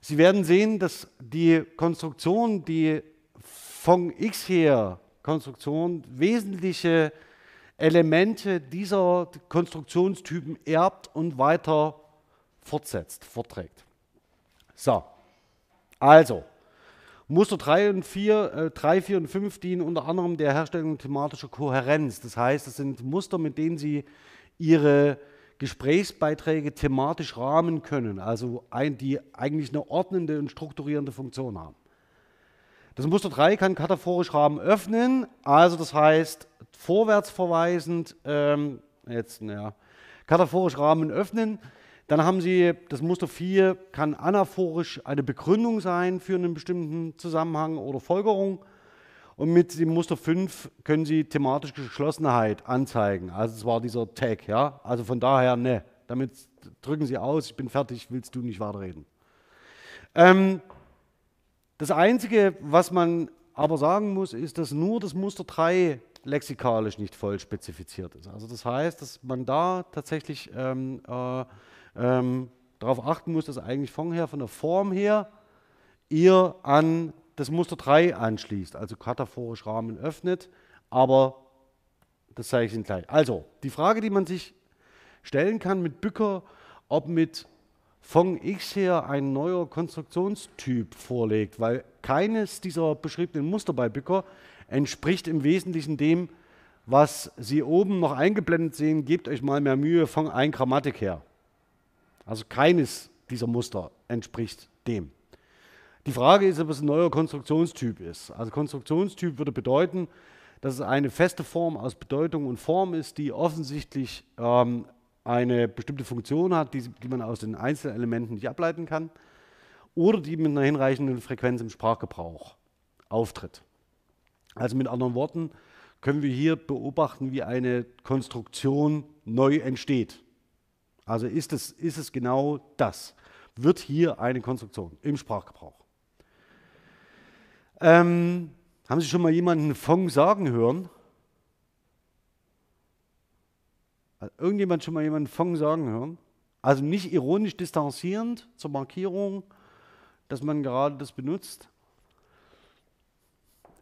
Sie werden sehen, dass die Konstruktion, die von X her Konstruktion wesentliche Elemente dieser Konstruktionstypen erbt und weiter fortsetzt, fortträgt. So, also, Muster 3 und 4, äh, 3, 4 und 5 dienen unter anderem der Herstellung thematischer Kohärenz. Das heißt, es sind Muster, mit denen Sie Ihre Gesprächsbeiträge thematisch rahmen können, also ein, die eigentlich eine ordnende und strukturierende Funktion haben. Das Muster 3 kann kataphorisch Rahmen öffnen, also das heißt vorwärts verweisend, ähm, jetzt, naja, kataphorisch Rahmen öffnen. Dann haben Sie das Muster 4, kann anaphorisch eine Begründung sein für einen bestimmten Zusammenhang oder Folgerung. Und mit dem Muster 5 können Sie thematische Geschlossenheit anzeigen. Also es war dieser Tag, ja. Also von daher, ne, damit drücken Sie aus, ich bin fertig, willst du nicht weiterreden. Ähm, das Einzige, was man aber sagen muss, ist, dass nur das Muster 3 lexikalisch nicht voll spezifiziert ist. Also das heißt, dass man da tatsächlich ähm, äh, ähm, darauf achten muss, dass eigentlich von her, von der Form her, ihr an das Muster 3 anschließt, also kataphorisch Rahmen öffnet, aber das zeige ich Ihnen gleich. Also, die Frage, die man sich stellen kann mit Bücker, ob mit von X her ein neuer Konstruktionstyp vorlegt, weil keines dieser beschriebenen Muster bei Bücker entspricht im Wesentlichen dem, was Sie oben noch eingeblendet sehen. Gebt euch mal mehr Mühe von ein Grammatik her. Also keines dieser Muster entspricht dem. Die Frage ist, ob es ein neuer Konstruktionstyp ist. Also Konstruktionstyp würde bedeuten, dass es eine feste Form aus Bedeutung und Form ist, die offensichtlich ähm, eine bestimmte Funktion hat, die, die man aus den Einzelelementen nicht ableiten kann, oder die mit einer hinreichenden Frequenz im Sprachgebrauch auftritt. Also mit anderen Worten können wir hier beobachten, wie eine Konstruktion neu entsteht. Also ist es, ist es genau das. Wird hier eine Konstruktion im Sprachgebrauch. Ähm, haben Sie schon mal jemanden Fong sagen hören? Hat irgendjemand schon mal jemanden Fong sagen hören? Also nicht ironisch distanzierend zur Markierung, dass man gerade das benutzt.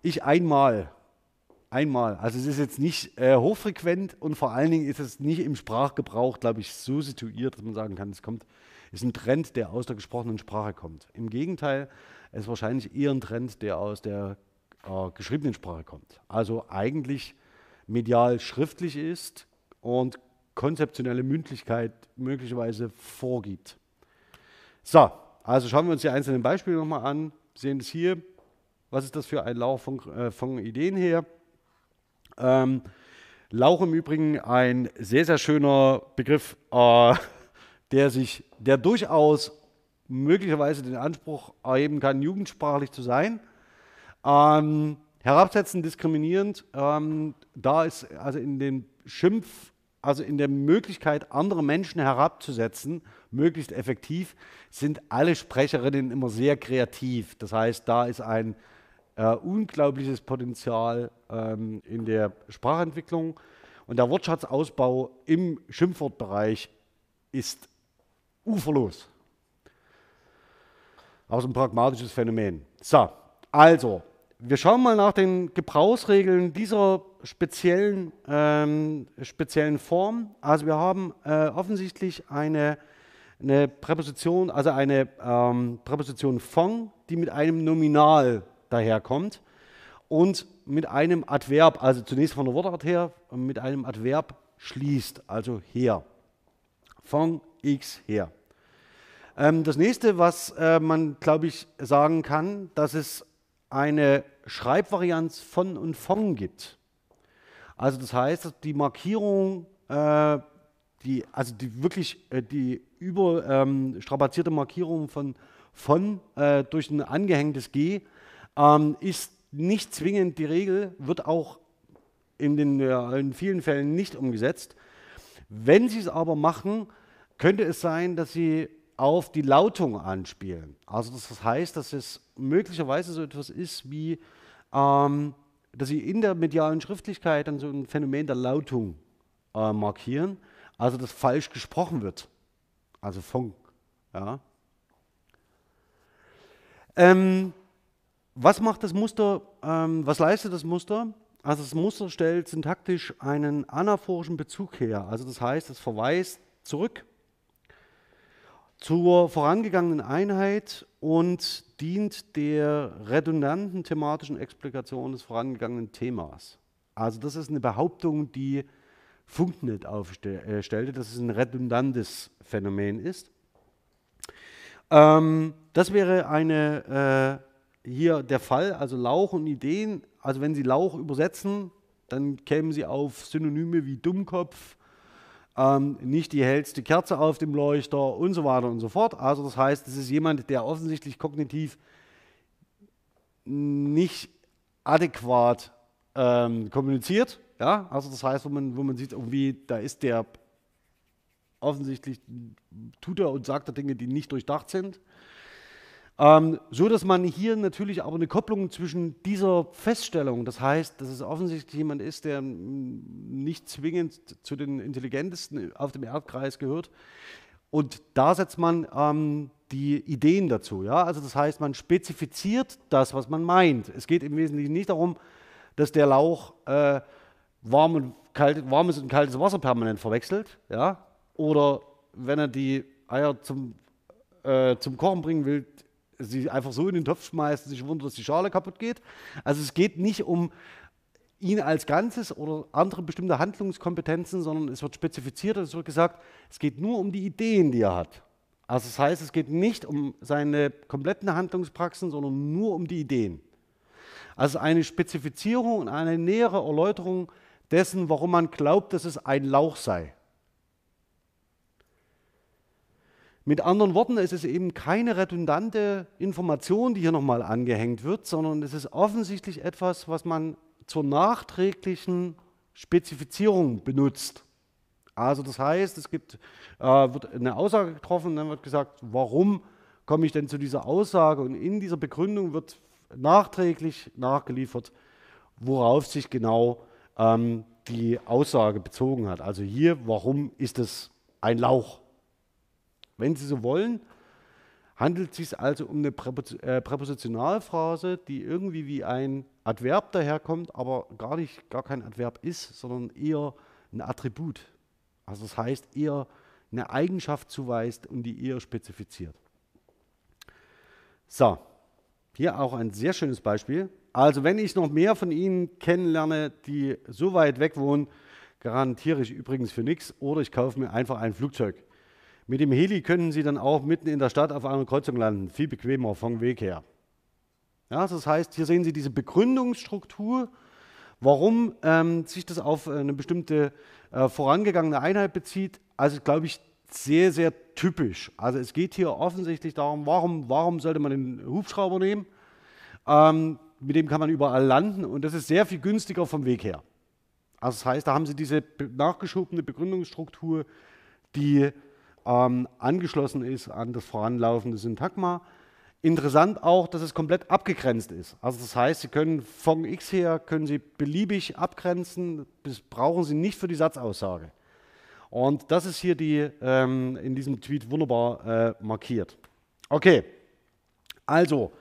Ich einmal. Einmal. Also es ist jetzt nicht äh, hochfrequent und vor allen Dingen ist es nicht im Sprachgebrauch, glaube ich, so situiert, dass man sagen kann, es kommt, ist ein Trend, der aus der gesprochenen Sprache kommt. Im Gegenteil, es ist wahrscheinlich eher ein Trend, der aus der äh, geschriebenen Sprache kommt. Also eigentlich medial schriftlich ist und konzeptionelle Mündlichkeit möglicherweise vorgibt. So, also schauen wir uns die einzelnen Beispiele nochmal an. Sehen es hier. Was ist das für ein Lauch von, äh, von Ideen her? Ähm, Lauch im Übrigen ein sehr, sehr schöner Begriff, äh, der sich, der durchaus möglicherweise den Anspruch erheben kann, jugendsprachlich zu sein. Ähm, herabsetzend, diskriminierend, ähm, da ist also in den Schimpf, also in der Möglichkeit, andere Menschen herabzusetzen, möglichst effektiv, sind alle Sprecherinnen immer sehr kreativ. Das heißt, da ist ein äh, unglaubliches Potenzial ähm, in der Sprachentwicklung und der Wortschatzausbau im Schimpfwortbereich ist uferlos. Auch ein pragmatisches Phänomen. So, also, wir schauen mal nach den Gebrauchsregeln dieser speziellen, ähm, speziellen Form. Also wir haben äh, offensichtlich eine, eine Präposition, also eine ähm, Präposition von, die mit einem Nominal daherkommt und mit einem Adverb, also zunächst von der Wortart her, mit einem Adverb schließt, also her. Von x her. Ähm, das nächste, was äh, man, glaube ich, sagen kann, dass es eine Schreibvarianz von und von gibt. Also das heißt, dass die Markierung, äh, die, also die wirklich äh, die überstrapazierte ähm, Markierung von von äh, durch ein angehängtes G ähm, ist nicht zwingend die Regel, wird auch in, den, äh, in vielen Fällen nicht umgesetzt. Wenn Sie es aber machen, könnte es sein, dass Sie auf die Lautung anspielen. Also das heißt, dass es möglicherweise so etwas ist wie, ähm, dass Sie in der medialen Schriftlichkeit dann so ein Phänomen der Lautung äh, markieren, also dass falsch gesprochen wird. Also Funk. Ja. Ähm, was macht das Muster, ähm, was leistet das Muster? Also das Muster stellt syntaktisch einen anaphorischen Bezug her. Also das heißt, es verweist zurück zur vorangegangenen Einheit und dient der redundanten thematischen Explikation des vorangegangenen Themas. Also das ist eine Behauptung, die Funknet aufstellte, dass es ein redundantes Phänomen ist. Ähm, das wäre eine, äh, hier der Fall, also Lauch und Ideen. Also wenn Sie Lauch übersetzen, dann kämen Sie auf Synonyme wie Dummkopf, ähm, nicht die hellste Kerze auf dem Leuchter und so weiter und so fort. Also das heißt, es ist jemand, der offensichtlich kognitiv nicht adäquat ähm, kommuniziert. Ja? Also das heißt, wo man, wo man sieht, irgendwie, da ist der offensichtlich, tut er und sagt er Dinge, die nicht durchdacht sind. Ähm, so dass man hier natürlich aber eine Kopplung zwischen dieser Feststellung, das heißt, dass es offensichtlich jemand ist, der nicht zwingend zu den intelligentesten auf dem Erdkreis gehört, und da setzt man ähm, die Ideen dazu. Ja? Also das heißt, man spezifiziert das, was man meint. Es geht im Wesentlichen nicht darum, dass der Lauch äh, warm und kalt, warmes und kaltes Wasser permanent verwechselt. Ja? Oder wenn er die Eier zum, äh, zum Kochen bringen will, sie einfach so in den Topf schmeißt und sich wundert, dass die Schale kaputt geht. Also es geht nicht um ihn als Ganzes oder andere bestimmte Handlungskompetenzen, sondern es wird spezifiziert es wird gesagt, es geht nur um die Ideen, die er hat. Also das heißt, es geht nicht um seine kompletten Handlungspraxen, sondern nur um die Ideen. Also eine Spezifizierung und eine nähere Erläuterung dessen, warum man glaubt, dass es ein Lauch sei. Mit anderen Worten, es ist eben keine redundante Information, die hier nochmal angehängt wird, sondern es ist offensichtlich etwas, was man zur nachträglichen Spezifizierung benutzt. Also das heißt, es gibt, äh, wird eine Aussage getroffen, dann wird gesagt, warum komme ich denn zu dieser Aussage? Und in dieser Begründung wird nachträglich nachgeliefert, worauf sich genau ähm, die Aussage bezogen hat. Also hier, warum ist es ein Lauch? Wenn Sie so wollen, handelt es sich also um eine äh, Präpositionalphrase, die irgendwie wie ein Adverb daherkommt, aber gar nicht gar kein Adverb ist, sondern eher ein Attribut. Also das heißt eher eine Eigenschaft zuweist und die eher spezifiziert. So, hier auch ein sehr schönes Beispiel. Also wenn ich noch mehr von Ihnen kennenlerne, die so weit weg wohnen, garantiere ich übrigens für nichts oder ich kaufe mir einfach ein Flugzeug. Mit dem Heli können Sie dann auch mitten in der Stadt auf einer Kreuzung landen, viel bequemer vom Weg her. Ja, das heißt, hier sehen Sie diese Begründungsstruktur, warum ähm, sich das auf eine bestimmte äh, vorangegangene Einheit bezieht. Also glaube ich sehr, sehr typisch. Also es geht hier offensichtlich darum, warum, warum sollte man den Hubschrauber nehmen? Ähm, mit dem kann man überall landen und das ist sehr viel günstiger vom Weg her. Also das heißt, da haben Sie diese nachgeschobene Begründungsstruktur, die ähm, angeschlossen ist an das voranlaufende Syntagma. Interessant auch, dass es komplett abgegrenzt ist. Also das heißt, Sie können von x her können Sie beliebig abgrenzen, das brauchen Sie nicht für die Satzaussage. Und das ist hier die, ähm, in diesem Tweet wunderbar äh, markiert. Okay, also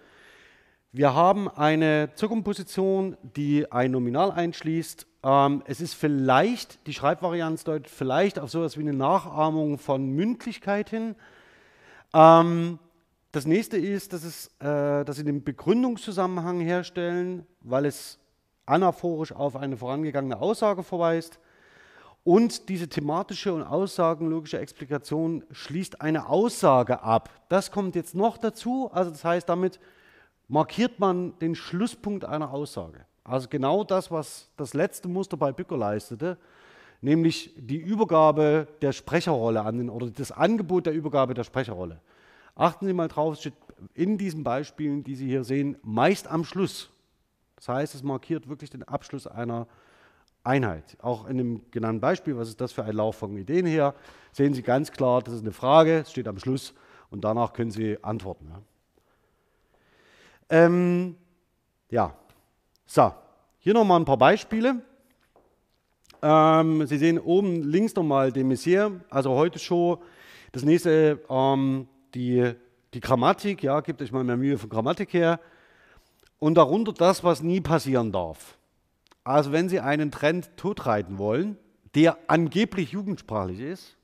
wir haben eine Zirkumposition, die ein Nominal einschließt ähm, es ist vielleicht, die Schreibvarianz deutet vielleicht auf sowas wie eine Nachahmung von Mündlichkeit hin. Ähm, das nächste ist, dass, es, äh, dass sie den Begründungszusammenhang herstellen, weil es anaphorisch auf eine vorangegangene Aussage verweist. Und diese thematische und aussagenlogische Explikation schließt eine Aussage ab. Das kommt jetzt noch dazu. Also das heißt, damit markiert man den Schlusspunkt einer Aussage. Also genau das, was das letzte Muster bei Bücker leistete, nämlich die Übergabe der Sprecherrolle an den, oder das Angebot der Übergabe der Sprecherrolle. Achten Sie mal drauf, es steht in diesen Beispielen, die Sie hier sehen, meist am Schluss. Das heißt, es markiert wirklich den Abschluss einer Einheit. Auch in dem genannten Beispiel, was ist das für ein Lauf von Ideen her, sehen Sie ganz klar, das ist eine Frage, es steht am Schluss und danach können Sie antworten. Ja, ähm, ja. so, hier nochmal ein paar Beispiele. Ähm, Sie sehen oben links nochmal den Messier, also heute schon. Das nächste, ähm, die, die Grammatik, ja, gebt euch mal mehr Mühe von Grammatik her. Und darunter das, was nie passieren darf. Also wenn Sie einen Trend totreiten wollen, der angeblich jugendsprachlich ist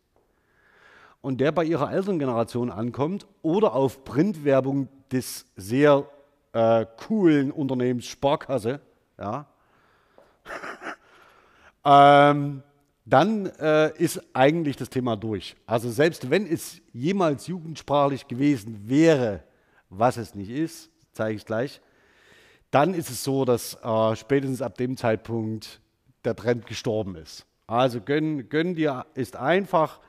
und der bei Ihrer Elterngeneration ankommt oder auf Printwerbung des sehr äh, coolen Unternehmens Sparkasse, ja, (laughs) ähm, dann äh, ist eigentlich das Thema durch. Also selbst wenn es jemals jugendsprachlich gewesen wäre, was es nicht ist, zeige ich gleich, dann ist es so, dass äh, spätestens ab dem Zeitpunkt der Trend gestorben ist. Also gönn, gönn dir ist einfach,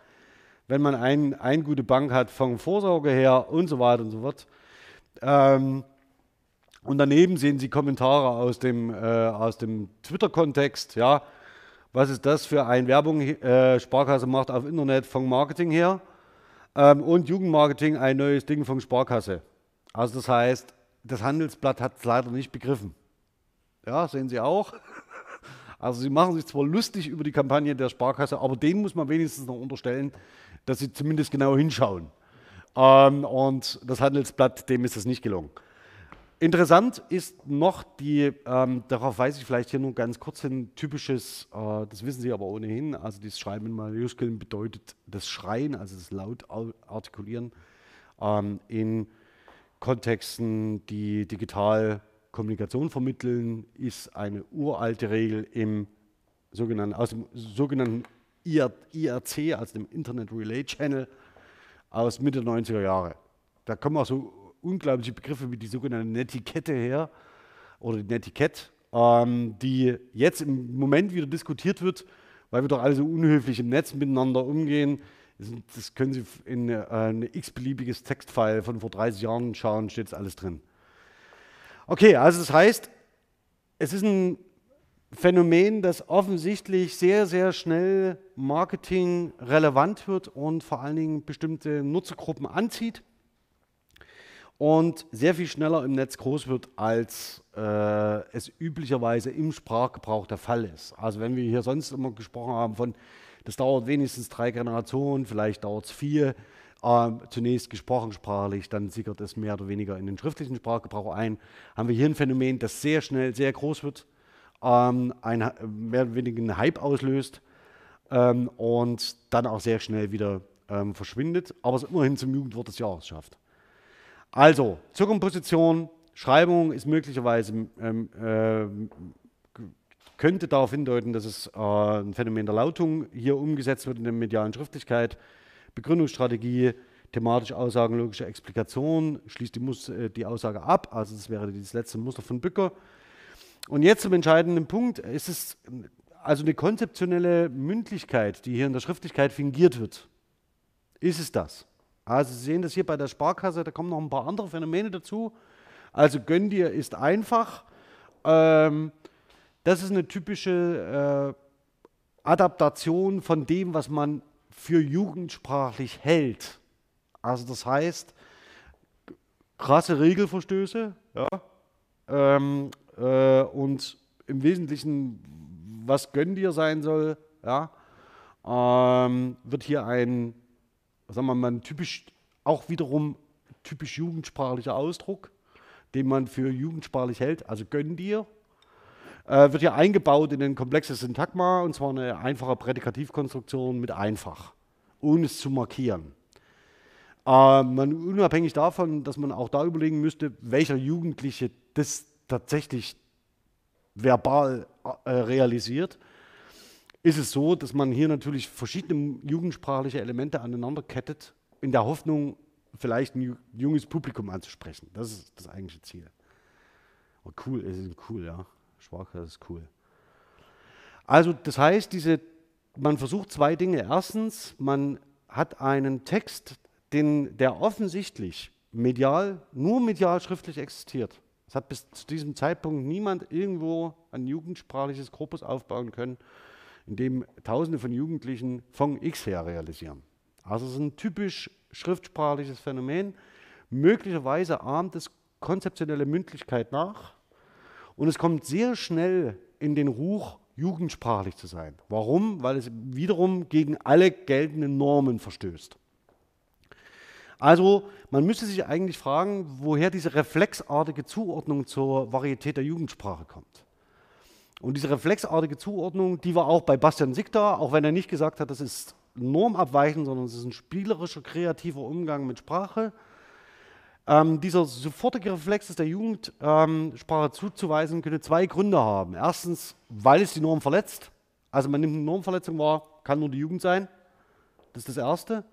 wenn man ein, eine gute Bank hat, von Vorsorge her und so weiter und so fort. Ähm, und daneben sehen Sie Kommentare aus dem, äh, dem Twitter-Kontext. Ja, was ist das für eine Werbung? Äh, Sparkasse macht auf Internet von Marketing her ähm, und Jugendmarketing ein neues Ding von Sparkasse. Also das heißt, das Handelsblatt hat es leider nicht begriffen. Ja, sehen Sie auch. (laughs) Also sie machen sich zwar lustig über die Kampagne der Sparkasse, aber denen muss man wenigstens noch unterstellen, dass sie zumindest genau hinschauen. Ähm, und das Handelsblatt, dem ist es nicht gelungen. Interessant ist noch die, ähm, darauf weise ich vielleicht hier nur ganz kurz hin, typisches, äh, das wissen Sie aber ohnehin, also dieses Schreiben in Majuskeln bedeutet das Schreien, also das laut artikulieren ähm, in Kontexten, die digital Kommunikation vermitteln, ist eine uralte Regel im sogenannten, aus dem sogenannten IRC, also dem Internet Relay Channel, aus Mitte der 90er Jahre. Da kommen auch so unglaubliche Begriffe wie die sogenannte Netiquette her oder die Netiquette, ähm, die jetzt im Moment wieder diskutiert wird, weil wir doch alle so unhöflich im Netz miteinander umgehen. Das können Sie in äh, ein x-beliebiges Textfile von vor 30 Jahren schauen, steht jetzt alles drin. Okay, also das heißt, es ist ein Phänomen, das offensichtlich sehr, sehr schnell Marketing relevant wird und vor allen Dingen bestimmte Nutzergruppen anzieht und sehr viel schneller im Netz groß wird, als äh, es üblicherweise im Sprachgebrauch der Fall ist. Also wenn wir hier sonst immer gesprochen haben von das dauert wenigstens drei Generationen, vielleicht dauert es vier. Ähm, zunächst gesprochen sprachlich, dann sickert es mehr oder weniger in den schriftlichen Sprachgebrauch ein. Haben wir hier ein Phänomen, das sehr schnell sehr groß wird, ähm, ein, mehr oder weniger einen Hype auslöst ähm, und dann auch sehr schnell wieder ähm, verschwindet, aber es immerhin zum Jugendwort des Jahres schafft. Also, zur Komposition, Schreibung ist möglicherweise ähm, äh, könnte darauf hindeuten, dass es äh, ein Phänomen der Lautung hier umgesetzt wird in der medialen Schriftlichkeit. Begründungsstrategie, thematische Aussagen, logische Explikation, schließt die, Mus äh, die Aussage ab. Also das wäre das letzte Muster von Bücker. Und jetzt zum entscheidenden Punkt. Ist es also eine konzeptionelle Mündlichkeit, die hier in der Schriftlichkeit fingiert wird? Ist es das? Also Sie sehen das hier bei der Sparkasse, da kommen noch ein paar andere Phänomene dazu. Also gönn dir ist einfach. Ähm, das ist eine typische äh, Adaptation von dem, was man für jugendsprachlich hält. Also das heißt, krasse Regelverstöße ja, ähm, äh, und im Wesentlichen, was gönn dir sein soll, ja, ähm, wird hier ein, sagen wir mal, typisch, auch wiederum typisch jugendsprachlicher Ausdruck, den man für jugendsprachlich hält, also gönn dir, äh, wird ja eingebaut in ein komplexes Syntagma und zwar eine einfache Prädikativkonstruktion mit einfach, ohne es zu markieren. Äh, man, unabhängig davon, dass man auch da überlegen müsste, welcher Jugendliche das tatsächlich verbal äh, realisiert, ist es so, dass man hier natürlich verschiedene jugendsprachliche Elemente aneinander kettet, in der Hoffnung, vielleicht ein junges Publikum anzusprechen. Das ist das eigentliche Ziel. Oh, cool, es ist cool, ja. Sparkasse ist cool. Also das heißt, diese, man versucht zwei Dinge. Erstens, man hat einen Text, den, der offensichtlich medial, nur medial schriftlich existiert. Es hat bis zu diesem Zeitpunkt niemand irgendwo ein jugendsprachliches Korpus aufbauen können, in dem Tausende von Jugendlichen von X her realisieren. Also es ist ein typisch schriftsprachliches Phänomen. Möglicherweise ahmt es konzeptionelle Mündlichkeit nach und es kommt sehr schnell in den Ruch, jugendsprachlich zu sein. Warum? Weil es wiederum gegen alle geltenden Normen verstößt. Also man müsste sich eigentlich fragen, woher diese reflexartige Zuordnung zur Varietät der Jugendsprache kommt. Und diese reflexartige Zuordnung, die war auch bei Bastian Sick da, auch wenn er nicht gesagt hat, das ist normabweichend, sondern es ist ein spielerischer, kreativer Umgang mit Sprache. Ähm, dieser sofortige Reflex, es der Jugendsprache ähm, zuzuweisen, könnte zwei Gründe haben. Erstens, weil es die Norm verletzt. Also man nimmt eine Normverletzung wahr, kann nur die Jugend sein. Das ist das Erste.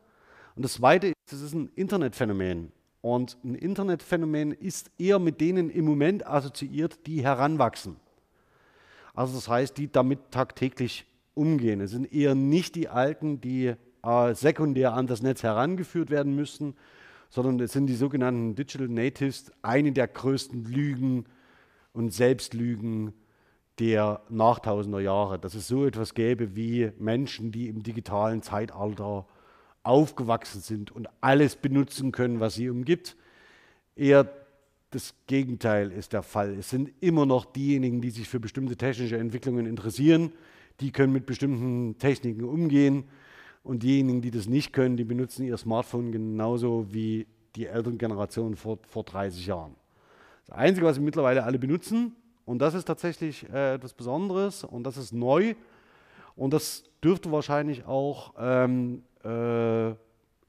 Und das Zweite ist, es ist ein Internetphänomen. Und ein Internetphänomen ist eher mit denen im Moment assoziiert, die heranwachsen. Also das heißt, die damit tagtäglich umgehen. Es sind eher nicht die Alten, die äh, sekundär an das Netz herangeführt werden müssen, sondern es sind die sogenannten Digital Natives, eine der größten Lügen und Selbstlügen der Nachtausender Jahre, dass es so etwas gäbe wie Menschen, die im digitalen Zeitalter aufgewachsen sind und alles benutzen können, was sie umgibt. Eher das Gegenteil ist der Fall. Es sind immer noch diejenigen, die sich für bestimmte technische Entwicklungen interessieren, die können mit bestimmten Techniken umgehen und diejenigen, die das nicht können, die benutzen ihr Smartphone genauso wie die Elterngeneration vor, vor 30 Jahren. Das Einzige, was sie mittlerweile alle benutzen, und das ist tatsächlich äh, etwas Besonderes und das ist neu und das dürfte wahrscheinlich auch ähm, äh,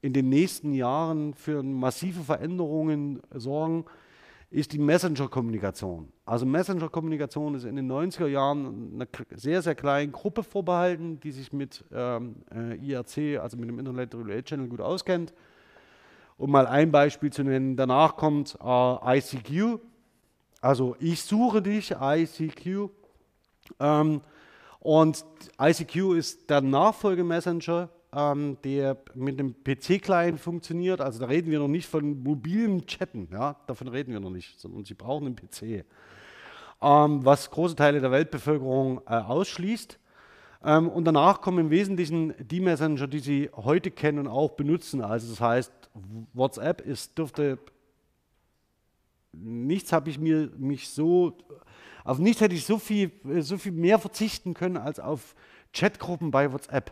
in den nächsten Jahren für massive Veränderungen sorgen, ist die Messenger-Kommunikation. Also Messenger-Kommunikation ist in den 90er Jahren einer sehr, sehr kleinen Gruppe vorbehalten, die sich mit ähm, äh, IRC, also mit dem Internet Relay Channel gut auskennt. Um mal ein Beispiel zu nennen, danach kommt äh, ICQ, also ich suche dich, ICQ. Ähm, und ICQ ist der Nachfolgemessenger ähm, der mit einem PC-Client funktioniert. Also da reden wir noch nicht von mobilem Chatten, ja, davon reden wir noch nicht, sondern sie brauchen einen PC. Ähm, was große Teile der Weltbevölkerung äh, ausschließt. Ähm, und danach kommen im Wesentlichen die Messenger, die Sie heute kennen und auch benutzen. Also das heißt, WhatsApp ist, dürfte nichts habe ich mir mich so auf nichts hätte ich so viel so viel mehr verzichten können als auf Chatgruppen bei WhatsApp.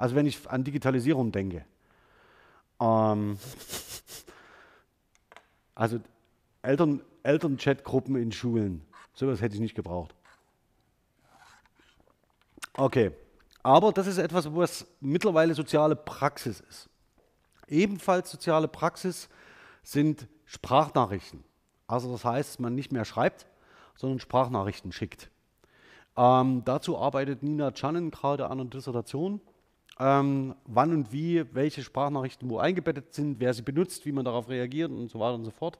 Also wenn ich an Digitalisierung denke. Ähm, also Eltern, Elternchat-Gruppen in Schulen. Sowas hätte ich nicht gebraucht. Okay, aber das ist etwas, was mittlerweile soziale Praxis ist. Ebenfalls soziale Praxis sind Sprachnachrichten. Also das heißt, dass man nicht mehr schreibt, sondern Sprachnachrichten schickt. Ähm, dazu arbeitet Nina Channen gerade an einer Dissertation ähm, wann und wie welche Sprachnachrichten wo eingebettet sind, wer sie benutzt, wie man darauf reagiert und so weiter und so fort.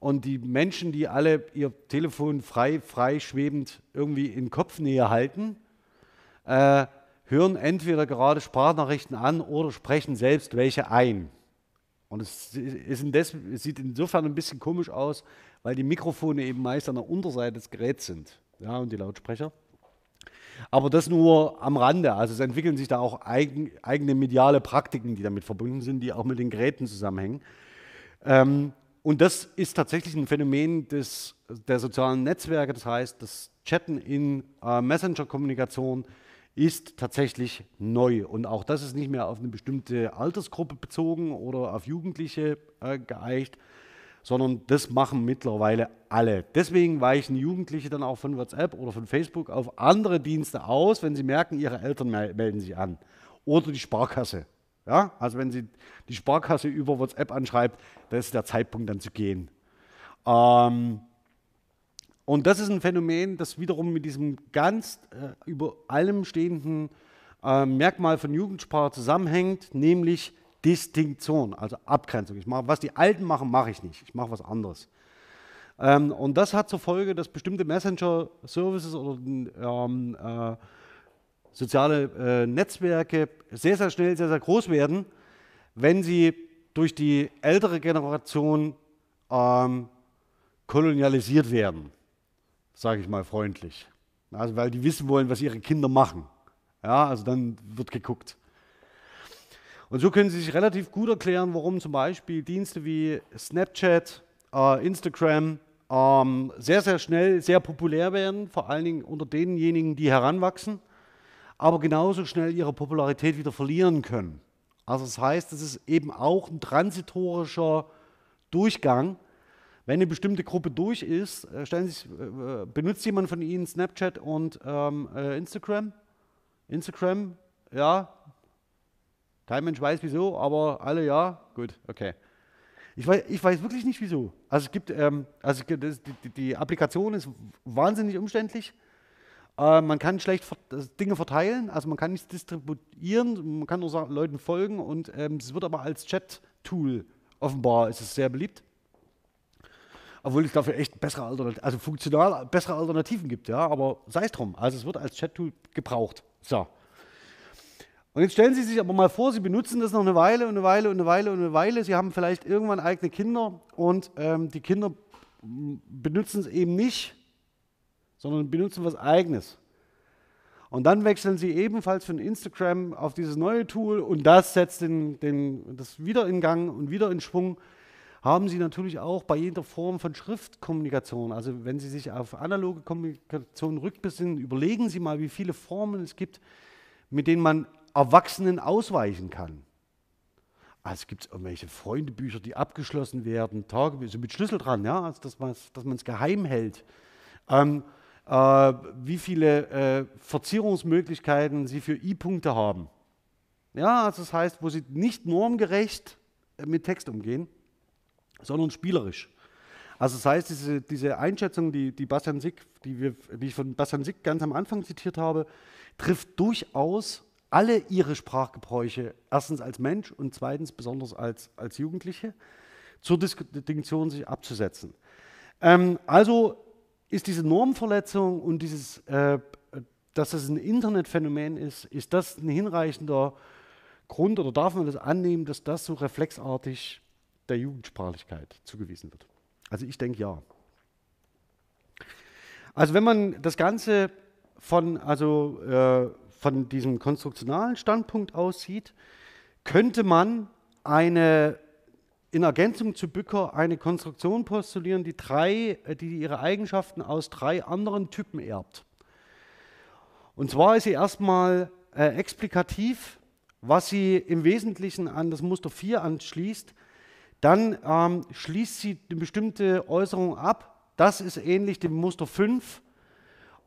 Und die Menschen, die alle ihr Telefon frei, frei schwebend irgendwie in Kopfnähe halten, äh, hören entweder gerade Sprachnachrichten an oder sprechen selbst welche ein. Und es, indes, es, sieht insofern ein bisschen komisch aus, weil die Mikrofone eben meist an der Unterseite des Geräts sind ja, und die Lautsprecher. Aber das nur am Rande. Also es entwickeln sich da auch eigen, eigene mediale Praktiken, die damit verbunden sind, die auch mit den Geräten zusammenhängen. Ähm, und das ist tatsächlich ein Phänomen des, der sozialen Netzwerke. Das heißt, das Chatten in äh, Messenger-Kommunikation ist tatsächlich neu. Und auch das ist nicht mehr auf eine bestimmte Altersgruppe bezogen oder auf Jugendliche äh, geeicht, sondern das machen mittlerweile alle. Deswegen weichen Jugendliche dann auch von WhatsApp oder von Facebook auf andere Dienste aus, wenn sie merken, ihre Eltern melden sich an. Oder die Sparkasse. Ja? Also wenn sie die Sparkasse über WhatsApp anschreibt, das ist der Zeitpunkt dann zu gehen. Ähm, und das ist ein Phänomen, das wiederum mit diesem ganz äh, über allem stehenden äh, Merkmal von Jugendsprache zusammenhängt, nämlich Distinktion, also Abgrenzung. Ich mache, was die Alten machen, mache ich nicht. Ich mache was anderes. Ähm, und das hat zur Folge, dass bestimmte Messenger-Services oder ähm, äh, soziale äh, Netzwerke sehr, sehr schnell, sehr, sehr groß werden, wenn sie durch die ältere Generation ähm, kolonialisiert werden, sage ich mal freundlich. Also weil die wissen wollen, was ihre Kinder machen. Ja, also dann wird geguckt. Und so können Sie sich relativ gut erklären, warum zum Beispiel Dienste wie Snapchat, äh, Instagram ähm, sehr, sehr schnell sehr populär werden, vor allen Dingen unter denjenigen, die heranwachsen, aber genauso schnell ihre Popularität wieder verlieren können. Also das heißt, es ist eben auch ein transitorischer Durchgang. Wenn eine bestimmte Gruppe durch ist, äh, sich, äh, benutzt jemand von Ihnen Snapchat und ähm, äh, Instagram? Instagram, ja, kein Mensch weiß wieso, aber alle ja, gut, okay. Ich weiß, ich weiß wirklich nicht wieso. Also es gibt, ähm, also das, die, die, Applikation ist wahnsinnig umständlich. Äh, man kann schlecht Dinge verteilen, also man kann nichts distribuieren, man kann nur sagen, Leuten folgen und ähm, es wird aber als Chat-Tool offenbar ist es sehr beliebt. Obwohl es dafür echt bessere Alternativen, also funktional bessere Alternativen gibt, ja, aber sei es drum. Also es wird als Chat-Tool gebraucht. So. Und jetzt stellen Sie sich aber mal vor, Sie benutzen das noch eine Weile und eine Weile und eine Weile und eine Weile. Sie haben vielleicht irgendwann eigene Kinder und ähm, die Kinder benutzen es eben nicht, sondern benutzen was Eigenes. Und dann wechseln Sie ebenfalls von Instagram auf dieses neue Tool und das setzt den, den, das wieder in Gang und wieder in Schwung. Haben Sie natürlich auch bei jeder Form von Schriftkommunikation, also wenn Sie sich auf analoge Kommunikation rückbesinnen, überlegen Sie mal, wie viele Formen es gibt, mit denen man Erwachsenen ausweichen kann. Also gibt es irgendwelche Freundebücher, die abgeschlossen werden, Tagebücher mit Schlüssel dran, ja, also dass man es geheim hält. Ähm, äh, wie viele äh, Verzierungsmöglichkeiten sie für I-Punkte haben. Ja, also das heißt, wo sie nicht normgerecht äh, mit Text umgehen, sondern spielerisch. Also das heißt, diese, diese Einschätzung, die, die, Bastian Sick, die, wir, die ich von Bastian Sick ganz am Anfang zitiert habe, trifft durchaus alle ihre Sprachgebräuche, erstens als Mensch und zweitens besonders als, als Jugendliche, zur Distinktion sich abzusetzen. Ähm, also ist diese Normverletzung und dieses, äh, dass es ein Internetphänomen ist, ist das ein hinreichender Grund oder darf man das annehmen, dass das so reflexartig der Jugendsprachlichkeit zugewiesen wird? Also ich denke ja. Also wenn man das Ganze von, also, äh, von diesem konstruktionalen Standpunkt aussieht, könnte man eine, in Ergänzung zu Bücker eine Konstruktion postulieren, die, drei, äh, die ihre Eigenschaften aus drei anderen Typen erbt. Und zwar ist sie erstmal äh, explikativ, was sie im Wesentlichen an das Muster 4 anschließt. Dann ähm, schließt sie eine bestimmte Äußerung ab. Das ist ähnlich dem Muster 5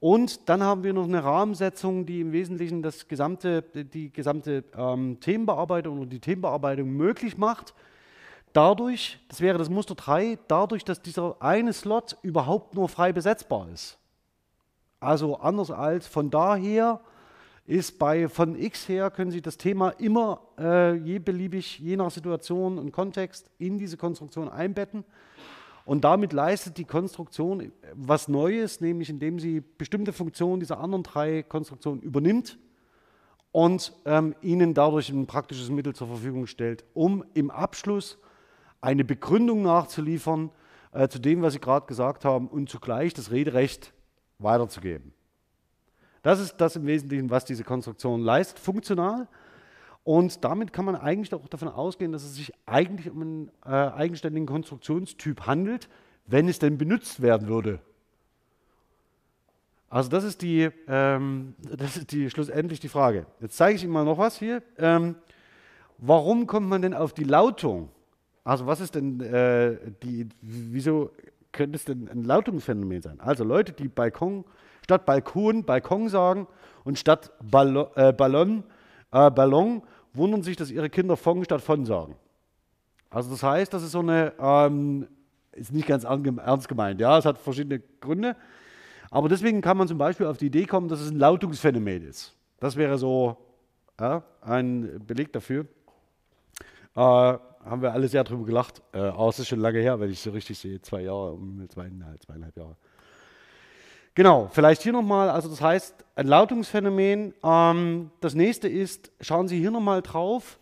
und dann haben wir noch eine Rahmensetzung, die im Wesentlichen das gesamte, die gesamte ähm, Themenbearbeitung oder die Themenbearbeitung möglich macht. Dadurch, das wäre das Muster 3, dadurch, dass dieser eine Slot überhaupt nur frei besetzbar ist. Also anders als von daher ist bei von X her können Sie das Thema immer äh, je beliebig, je nach Situation und Kontext in diese Konstruktion einbetten. Und damit leistet die Konstruktion was Neues, nämlich indem sie bestimmte Funktionen dieser anderen drei Konstruktionen übernimmt und ähm, ihnen dadurch ein praktisches Mittel zur Verfügung stellt, um im Abschluss eine Begründung nachzuliefern äh, zu dem, was Sie gerade gesagt haben, und zugleich das Rederecht weiterzugeben. Das ist das im Wesentlichen, was diese Konstruktion leistet, funktional. Und damit kann man eigentlich auch davon ausgehen, dass es sich eigentlich um einen äh, eigenständigen Konstruktionstyp handelt, wenn es denn benutzt werden würde. Also das ist die, ähm, (laughs) das ist die schlussendlich die Frage. Jetzt zeige ich Ihnen mal noch was hier. Ähm, warum kommt man denn auf die Lautung? Also was ist denn äh, die, wieso könnte es denn ein Lautungsphänomen sein? Also Leute, die Balkon, statt Balkon Balkon sagen und statt Ballon, äh, Ballon, äh, Ballon wundern sich, dass ihre Kinder von statt von sagen. Also das heißt, das ist so eine, ähm, ist nicht ganz ernst gemeint, ja, es hat verschiedene Gründe. Aber deswegen kann man zum Beispiel auf die Idee kommen, dass es ein Lautungsphänomen ist. Das wäre so ja, ein Beleg dafür. Äh, haben wir alle sehr drüber gelacht. Äh, aber es ist schon lange her, wenn ich so richtig sehe. Zwei Jahre, zweieinhalb, zweieinhalb Jahre. Genau, vielleicht hier nochmal, also das heißt, ein Lautungsphänomen. Ähm, das nächste ist, schauen Sie hier nochmal drauf.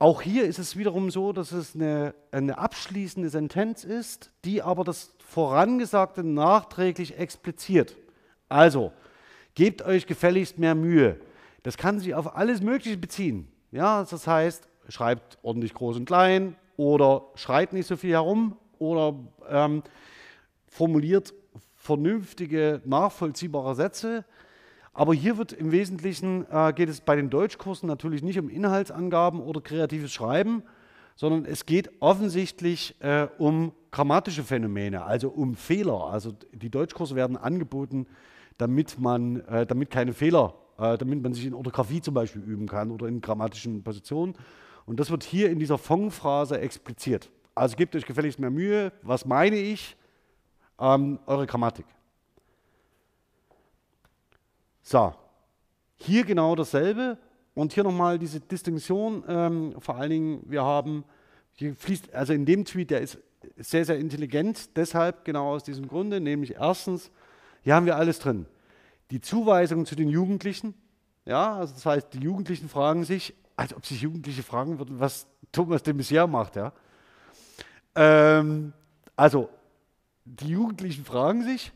Auch hier ist es wiederum so, dass es eine, eine abschließende Sentenz ist, die aber das Vorangesagte nachträglich expliziert. Also, gebt euch gefälligst mehr Mühe. Das kann sich auf alles Mögliche beziehen. Ja, das heißt, schreibt ordentlich groß und klein oder schreit nicht so viel herum oder ähm, formuliert vernünftige, nachvollziehbare Sätze. Aber hier wird im Wesentlichen, äh, geht es bei den Deutschkursen natürlich nicht um Inhaltsangaben oder kreatives Schreiben, sondern es geht offensichtlich äh, um grammatische Phänomene, also um Fehler. Also die Deutschkurse werden angeboten, damit man, äh, damit keine Fehler, äh, damit man sich in Orthographie zum Beispiel üben kann oder in grammatischen Positionen. Und das wird hier in dieser Fong-Phrase expliziert. Also gebt euch gefälligst mehr Mühe. Was meine ich? Ähm, eure Grammatik. So, hier genau dasselbe und hier nochmal diese Distinktion. Ähm, vor allen Dingen, wir haben, hier fließt, also in dem Tweet, der ist sehr, sehr intelligent, deshalb genau aus diesem Grunde, nämlich erstens, hier haben wir alles drin. Die Zuweisung zu den Jugendlichen, ja, also das heißt, die Jugendlichen fragen sich, als ob sich Jugendliche fragen würden, was Thomas de Maizière macht, ja. Ähm, also die Jugendlichen fragen sich.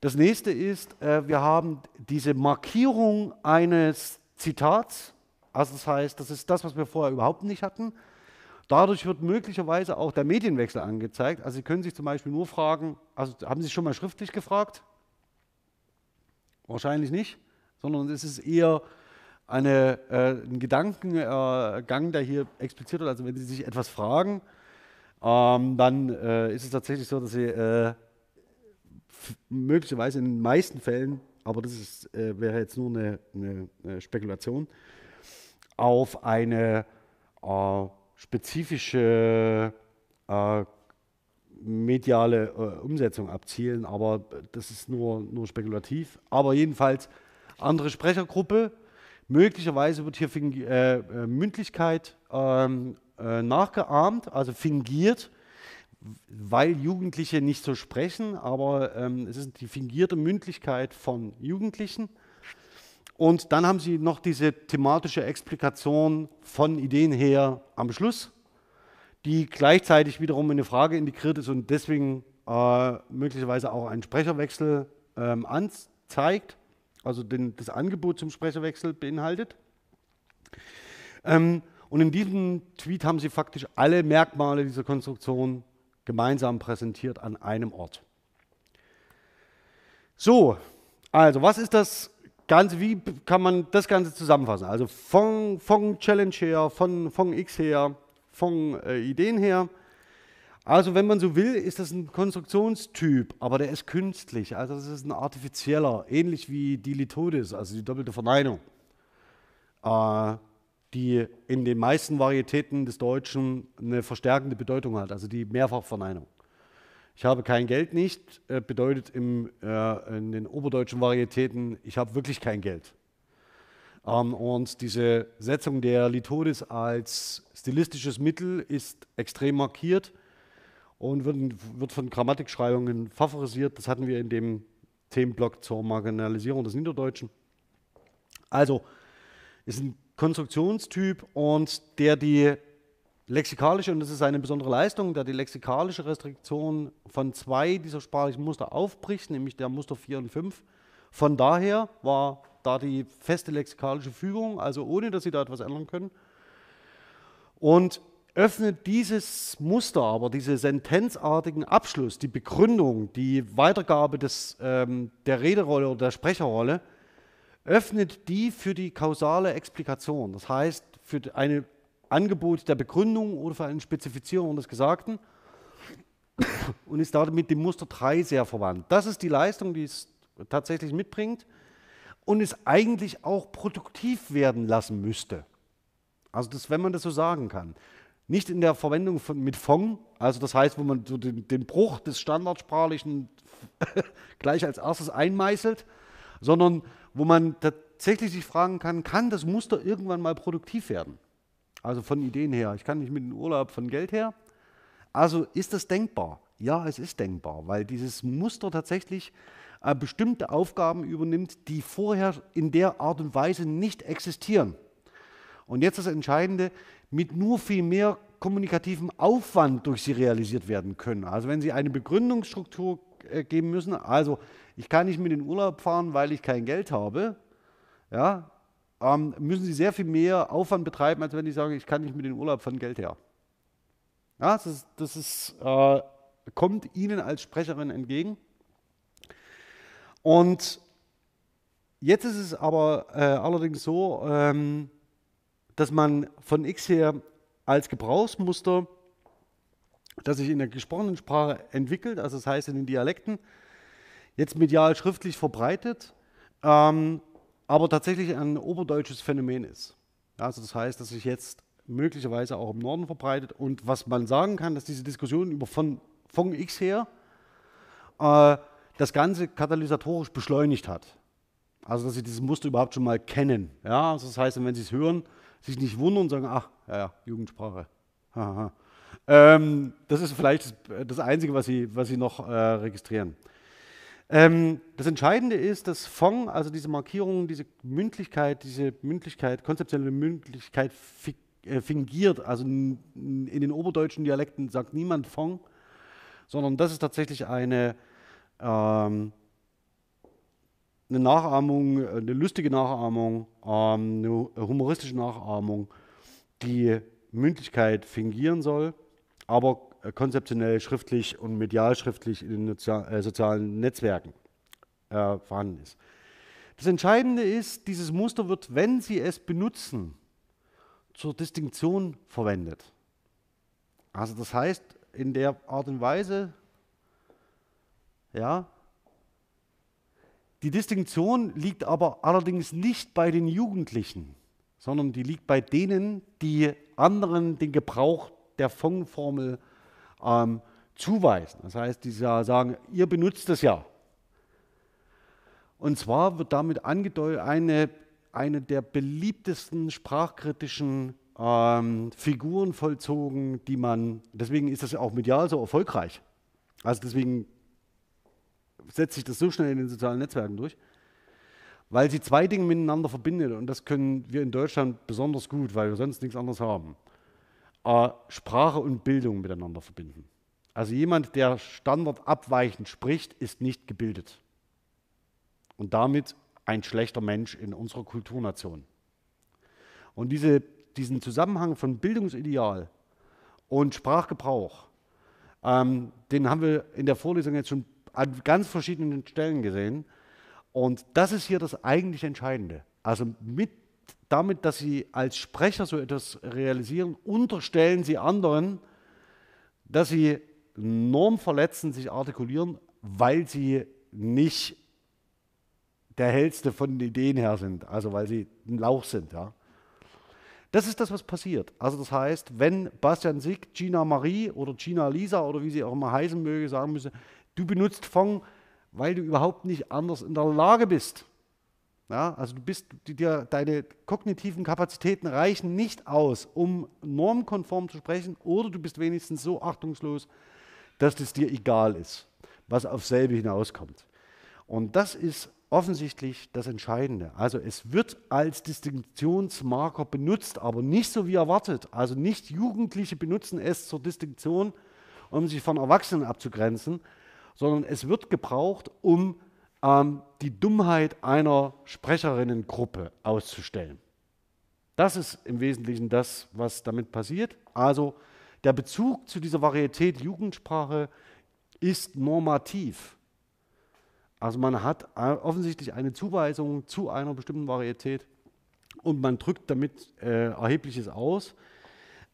Das nächste ist, äh, wir haben diese Markierung eines Zitats. Also das heißt, das ist das, was wir vorher überhaupt nicht hatten. Dadurch wird möglicherweise auch der Medienwechsel angezeigt. Also Sie können sich zum Beispiel nur fragen, also haben Sie schon mal schriftlich gefragt? Wahrscheinlich nicht, sondern es ist eher eine, äh, ein Gedankengang, äh, der hier expliziert wird. Also wenn Sie sich etwas fragen, ähm, dann äh, ist es tatsächlich so, dass sie äh, möglicherweise in den meisten Fällen, aber das ist, äh, wäre jetzt nur eine, eine, eine Spekulation, auf eine äh, spezifische äh, mediale äh, Umsetzung abzielen, aber das ist nur, nur spekulativ. Aber jedenfalls andere Sprechergruppe. Möglicherweise wird hier Mündlichkeit ähm, äh, nachgeahmt, also fingiert, weil Jugendliche nicht so sprechen, aber ähm, es ist die fingierte Mündlichkeit von Jugendlichen. Und dann haben sie noch diese thematische Explikation von Ideen her am Schluss, die gleichzeitig wiederum in eine Frage integriert ist und deswegen äh, möglicherweise auch einen Sprecherwechsel ähm, anzeigt, also den, das Angebot zum Sprecherwechsel beinhaltet. Ähm, und in diesem Tweet haben sie faktisch alle Merkmale dieser Konstruktion gemeinsam präsentiert an einem Ort. So, also was ist das Ganze, wie kann man das Ganze zusammenfassen? Also von, von Challenge her, von, von X her, von äh, Ideen her. Also wenn man so will, ist das ein Konstruktionstyp, aber der ist künstlich. Also das ist ein artifizieller, ähnlich wie die Litodes, also die doppelte Verneinung. Äh, die in den meisten Varietäten des Deutschen eine verstärkende Bedeutung hat, also die Mehrfachverneinung. Ich habe kein Geld nicht, äh, bedeutet im, äh, in den oberdeutschen Varietäten, ich habe wirklich kein Geld. Ähm, und diese Setzung der Litodes als stilistisches Mittel ist extrem markiert und wird, wird von Grammatikschreibungen favorisiert. Das hatten wir in dem Themenblock zur Marginalisierung des Niederdeutschen. Also ist ein Konstruktionstyp und der die lexikalische, und das ist eine besondere Leistung, der die lexikalische Restriktion von zwei dieser sprachlichen Muster aufbricht, nämlich der Muster 4 und 5. Von daher war da die feste lexikalische Fügung, also ohne dass Sie da etwas ändern können. Und öffnet dieses Muster, aber diese sentenzartigen Abschluss, die Begründung, die Weitergabe des, ähm, der Rederolle oder der Sprecherrolle, öffnet die für die kausale Explikation, das heißt für ein Angebot der Begründung oder für eine Spezifizierung des Gesagten (coughs) und ist damit dem Muster 3 sehr verwandt. Das ist die Leistung, die es tatsächlich mitbringt und es eigentlich auch produktiv werden lassen müsste. Also das, wenn man das so sagen kann. Nicht in der Verwendung von, mit Fong, also das heißt, wo man so den, den Bruch des Standardsprachlichen (laughs) gleich als erstes einmeißelt, sondern wo man tatsächlich sich fragen kann, kann das Muster irgendwann mal produktiv werden? Also von Ideen her. Ich kann nicht mit dem Urlaub von Geld her. Also ist das denkbar? Ja, es ist denkbar, weil dieses Muster tatsächlich äh, bestimmte Aufgaben übernimmt, die vorher in der Art und Weise nicht existieren. Und jetzt das Entscheidende, mit nur viel mehr kommunikativem Aufwand durch sie realisiert werden können. Also wenn Sie eine Begründungsstruktur äh, geben müssen, also ich kann nicht mit in den Urlaub fahren, weil ich kein Geld habe, ja, ähm, müssen Sie sehr viel mehr Aufwand betreiben, als wenn Sie sagen, ich kann nicht mit in den Urlaub von Geld her. Ja, das, ist, das ist, äh, kommt Ihnen als Sprecherin entgegen. Und jetzt ist es aber äh, allerdings so, ähm, dass man von X her als Gebrauchsmuster, das sich in der gesprochenen Sprache entwickelt, also das heißt in den Dialekten, jetzt medial schriftlich verbreitet, ähm, aber tatsächlich ein oberdeutsches Phänomen ist. Also das heißt, dass sich jetzt möglicherweise auch im Norden verbreitet und was man sagen kann, dass diese Diskussion über von, von X her äh, das Ganze katalysatorisch beschleunigt hat. Also dass sie dieses Muster überhaupt schon mal kennen. Ja, also das heißt, wenn sie es hören, sich nicht wundern und sagen, ach, ja, ja Jugendsprache. Ähm, das ist vielleicht das, das, Einzige, was sie, was sie noch äh, registrieren. Ähm, das Entscheidende ist, dass Fong, also diese Markierung, diese Mündlichkeit, diese Mündlichkeit, konzeptionelle Mündlichkeit äh, fingiert. Also in den oberdeutschen Dialekten sagt niemand Fong, sondern das ist tatsächlich eine ähm, eine Nachahmung, eine lustige Nachahmung, ähm, eine humoristische Nachahmung, die Mündlichkeit fingieren soll, aber konzeptionell schriftlich und medial schriftlich in den äh, sozialen Netzwerken äh, vorhanden ist. Das Entscheidende ist, dieses Muster wird, wenn Sie es benutzen, zur Distinktion verwendet. Also das heißt, in der Art und Weise, ja. Die Distinktion liegt aber allerdings nicht bei den Jugendlichen, sondern die liegt bei denen, die anderen den Gebrauch der Fong-Formel ähm, zuweisen. Das heißt, die sagen, ihr benutzt es ja. Und zwar wird damit angedeutet eine, eine der beliebtesten sprachkritischen ähm, Figuren vollzogen, die man, deswegen ist das auch medial so erfolgreich. Also deswegen setzt sich das so schnell in den sozialen Netzwerken durch, weil sie zwei Dinge miteinander verbindet und das können wir in Deutschland besonders gut, weil wir sonst nichts anderes haben. Sprache und Bildung miteinander verbinden. Also jemand, der standardabweichend spricht, ist nicht gebildet und damit ein schlechter Mensch in unserer Kulturnation. Und diese, diesen Zusammenhang von Bildungsideal und Sprachgebrauch, ähm, den haben wir in der Vorlesung jetzt schon an ganz verschiedenen Stellen gesehen. Und das ist hier das eigentlich Entscheidende. Also mit, damit, dass Sie als Sprecher so etwas realisieren, unterstellen Sie anderen, dass Sie normverletzend sich artikulieren, weil Sie nicht der hellste von den Ideen her sind, also weil Sie ein Lauch sind. Ja. Das ist das, was passiert. Also das heißt, wenn Bastian Sick, Gina Marie oder Gina Lisa oder wie sie auch immer heißen möge, sagen müsse, Du benutzt Fong, weil du überhaupt nicht anders in der Lage bist. Ja, also du bist, dir, deine kognitiven Kapazitäten reichen nicht aus, um normkonform zu sprechen, oder du bist wenigstens so achtungslos, dass es dir egal ist, was auf selbe hinauskommt. Und das ist offensichtlich das Entscheidende. Also es wird als Distinktionsmarker benutzt, aber nicht so wie erwartet. Also nicht Jugendliche benutzen es zur Distinktion, um sich von Erwachsenen abzugrenzen, sondern es wird gebraucht, um ähm, die Dummheit einer Sprecherinnengruppe auszustellen. Das ist im Wesentlichen das, was damit passiert. Also der Bezug zu dieser Varietät Jugendsprache ist normativ. Also man hat offensichtlich eine Zuweisung zu einer bestimmten Varietät und man drückt damit äh, Erhebliches aus.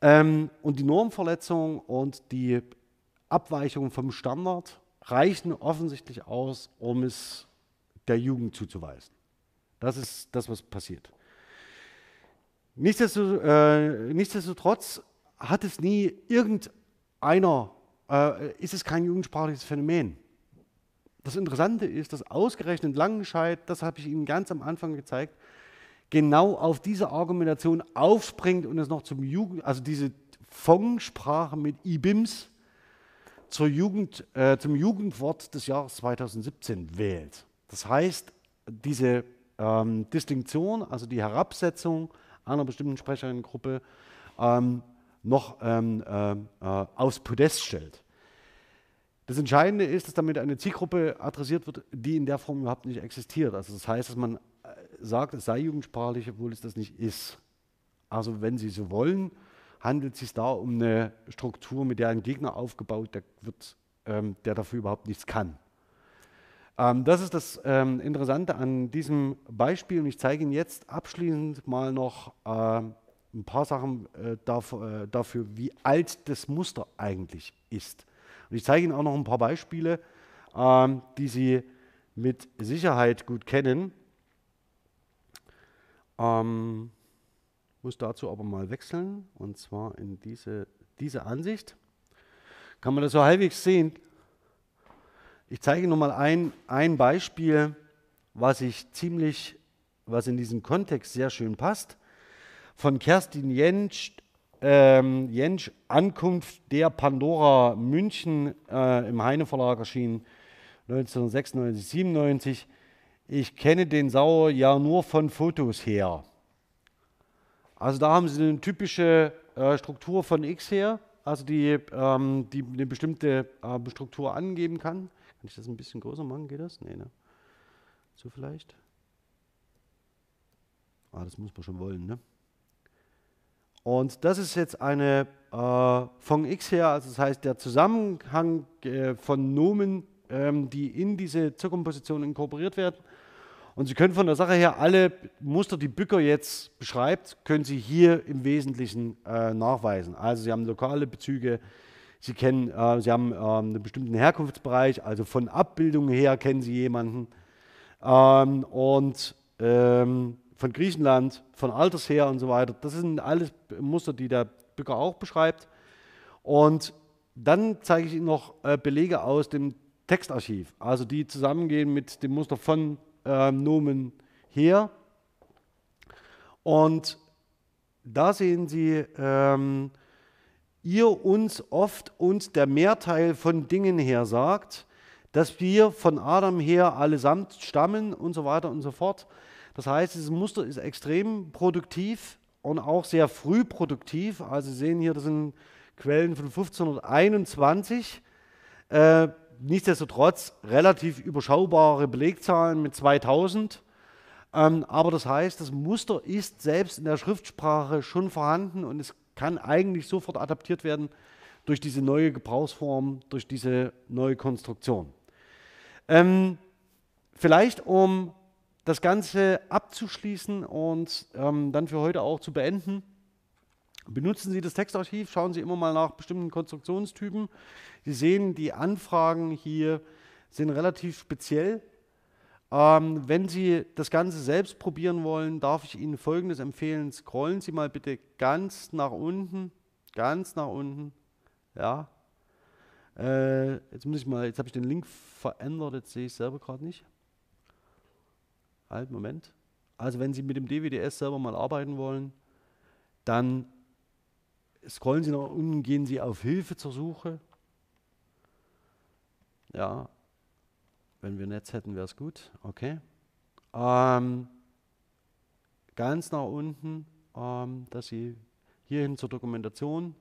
Ähm, und die Normverletzung und die Abweichung vom Standard reichen offensichtlich aus, um es der Jugend zuzuweisen. Das ist das, was passiert. Äh, nichtsdestotrotz hat es nie irgendeiner, äh, ist es kein jugendsprachliches Phänomen. Das Interessante ist, dass ausgerechnet Langenscheid, das habe ich Ihnen ganz am Anfang gezeigt, genau auf diese Argumentation aufspringt und es noch zum Jugend, also diese Fong-Sprache mit IBIMS zur Jugend, äh, zum Jugendwort des Jahres 2017 wählt. Das heißt, diese ähm, Distinktion, also die Herabsetzung einer bestimmten Sprecherinnengruppe, ähm, noch ähm, äh, äh, aufs Podest stellt. Das Entscheidende ist, dass damit eine Zielgruppe adressiert wird, die in der Form überhaupt nicht existiert. Also das heißt, dass man äh, sagt, es sei jugendsprachlich, obwohl es das nicht ist. Also wenn Sie so wollen, handelt es sich da um eine Struktur, mit der ein Gegner aufgebaut der wird, ähm, der dafür überhaupt nichts kann. Ähm, das ist das ähm, Interessante an diesem Beispiel und ich zeige Ihnen jetzt abschließend mal noch äh, ein paar Sachen äh, dafür, äh, dafür, wie alt das Muster eigentlich ist. Und ich zeige Ihnen auch noch ein paar Beispiele, ähm, die Sie mit Sicherheit gut kennen. Ähm, muss dazu aber mal wechseln und zwar in diese, diese Ansicht. Kann man das so halbwegs sehen? Ich zeige Ihnen nochmal ein, ein Beispiel, was ich ziemlich, was in diesen Kontext sehr schön passt von Kerstin Jentsch, ähm, Jentsch Ankunft der Pandora München äh, im Heine Verlag erschienen 1996, 97. Ich kenne den Sauer ja nur von Fotos her. Also da haben sie eine typische äh, Struktur von X her, also die, ähm, die eine bestimmte äh, Struktur angeben kann. Kann ich das ein bisschen größer machen? Geht das? Nee, ne? So vielleicht? Ah, das muss man schon wollen, ne? Und das ist jetzt eine äh, von X her, also das heißt der Zusammenhang äh, von Nomen, ähm, die in diese Zirkumposition inkorporiert werden. Und Sie können von der Sache her alle Muster, die Bücker jetzt beschreibt, können Sie hier im Wesentlichen äh, nachweisen. Also Sie haben lokale Bezüge, Sie, kennen, äh, Sie haben ähm, einen bestimmten Herkunftsbereich, also von Abbildungen her kennen Sie jemanden. Ähm, und ähm, von Griechenland, von Alters her und so weiter. Das sind alles Muster, die der Bücker auch beschreibt. Und dann zeige ich Ihnen noch äh, Belege aus dem Textarchiv, also die zusammengehen mit dem Muster von äh, Nomen her. Und da sehen Sie, ähm, ihr uns oft und der Mehrteil von Dingen her sagt, dass wir von Adam her allesamt stammen und so weiter und so fort. Das heißt, dieses Muster ist extrem produktiv und auch sehr früh produktiv. Also Sie sehen hier, das sind Quellen von 1521. Äh, nichtsdestotrotz relativ überschaubare Belegzahlen mit 2000. Ähm, aber das heißt, das Muster ist selbst in der Schriftsprache schon vorhanden und es kann eigentlich sofort adaptiert werden durch diese neue Gebrauchsform, durch diese neue Konstruktion. Ähm, vielleicht um das Ganze abzuschließen und ähm, dann für heute auch zu beenden. Benutzen Sie das Textarchiv, schauen Sie immer mal nach bestimmten Konstruktionstypen. Sie sehen, die Anfragen hier sind relativ speziell. Ähm, wenn Sie das Ganze selbst probieren wollen, darf ich Ihnen Folgendes empfehlen. Scrollen Sie mal bitte ganz nach unten, ganz nach unten. Ja. Äh, jetzt muss ich mal, jetzt habe ich den Link verändert, jetzt sehe ich es selber gerade nicht. Halt, Moment. Also wenn Sie mit dem DWDS selber mal arbeiten wollen, dann scrollen Sie nach unten, gehen Sie auf Hilfe zur Suche. Ja, wenn wir Netz hätten, wäre es gut. Okay. Ähm, ganz nach unten, ähm, dass Sie hierhin zur Dokumentation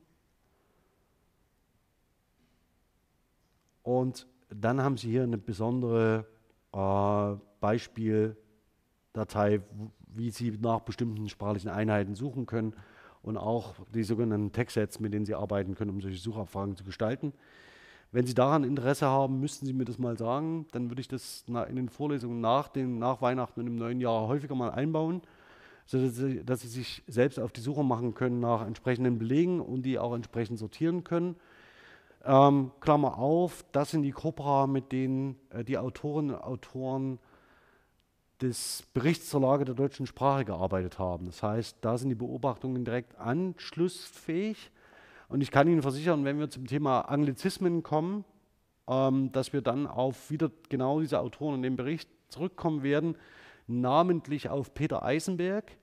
und dann haben Sie hier eine besondere äh, Beispiel Datei, wie Sie nach bestimmten sprachlichen Einheiten suchen können und auch die sogenannten Textsets, mit denen Sie arbeiten können, um solche Suchabfragen zu gestalten. Wenn Sie daran Interesse haben, müssten Sie mir das mal sagen. Dann würde ich das in den Vorlesungen nach, den, nach Weihnachten und im neuen Jahr häufiger mal einbauen, sodass Sie, dass Sie sich selbst auf die Suche machen können nach entsprechenden Belegen und die auch entsprechend sortieren können. Ähm, Klammer auf, das sind die Corpora, mit denen äh, die Autorinnen und Autoren des Berichts zur Lage der deutschen Sprache gearbeitet haben. Das heißt, da sind die Beobachtungen direkt anschlussfähig. Und ich kann Ihnen versichern, wenn wir zum Thema Anglizismen kommen, ähm, dass wir dann auf wieder genau diese Autoren in dem Bericht zurückkommen werden, namentlich auf Peter Eisenberg,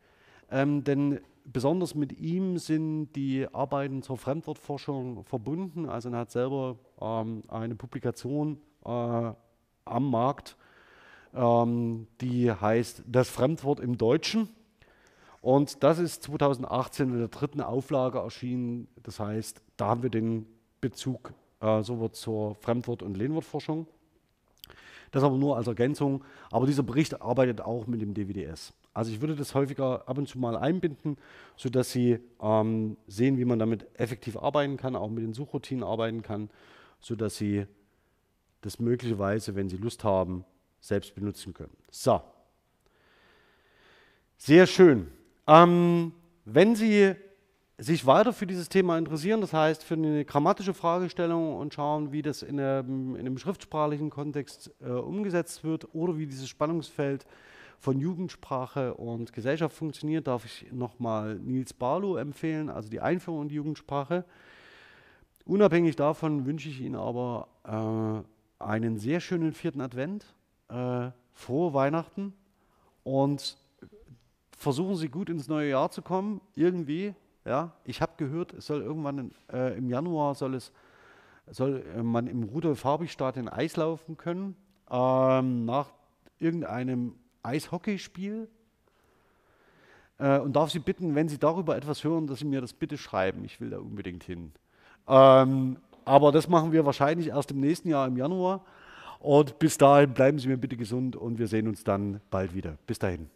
ähm, denn besonders mit ihm sind die Arbeiten zur Fremdwortforschung verbunden. Also er hat selber ähm, eine Publikation äh, am Markt, ähm, die heißt Das Fremdwort im Deutschen. Und das ist 2018 in der dritten Auflage erschienen. Das heißt, da haben wir den Bezug äh, so zur Fremdwort- und Lehnwortforschung. Das aber nur als Ergänzung. Aber dieser Bericht arbeitet auch mit dem DWDS. Also ich würde das häufiger ab und zu mal einbinden, sodass Sie ähm, sehen, wie man damit effektiv arbeiten kann, auch mit den Suchroutinen arbeiten kann, sodass Sie das möglicherweise, wenn Sie Lust haben, selbst benutzen können. So. Sehr schön. Ähm, wenn Sie sich weiter für dieses Thema interessieren, das heißt für eine grammatische Fragestellung und schauen, wie das in einem, in einem schriftsprachlichen Kontext äh, umgesetzt wird oder wie dieses Spannungsfeld von Jugendsprache und Gesellschaft funktioniert, darf ich nochmal Nils Barlow empfehlen, also die Einführung in die Jugendsprache. Unabhängig davon wünsche ich Ihnen aber äh, einen sehr schönen vierten Advent, äh, frohe Weihnachten und versuchen Sie gut ins neue Jahr zu kommen, irgendwie. Ja, ich habe gehört, es soll irgendwann äh, im Januar soll es soll äh, man im Rudolf-Harbig-Stadion Eis laufen können ähm, nach irgendeinem Eishockeyspiel äh, und darf Sie bitten, wenn Sie darüber etwas hören, dass Sie mir das bitte schreiben. Ich will da unbedingt hin. Ähm, aber das machen wir wahrscheinlich erst im nächsten Jahr im Januar. Und bis dahin bleiben Sie mir bitte gesund und wir sehen uns dann bald wieder. Bis dahin.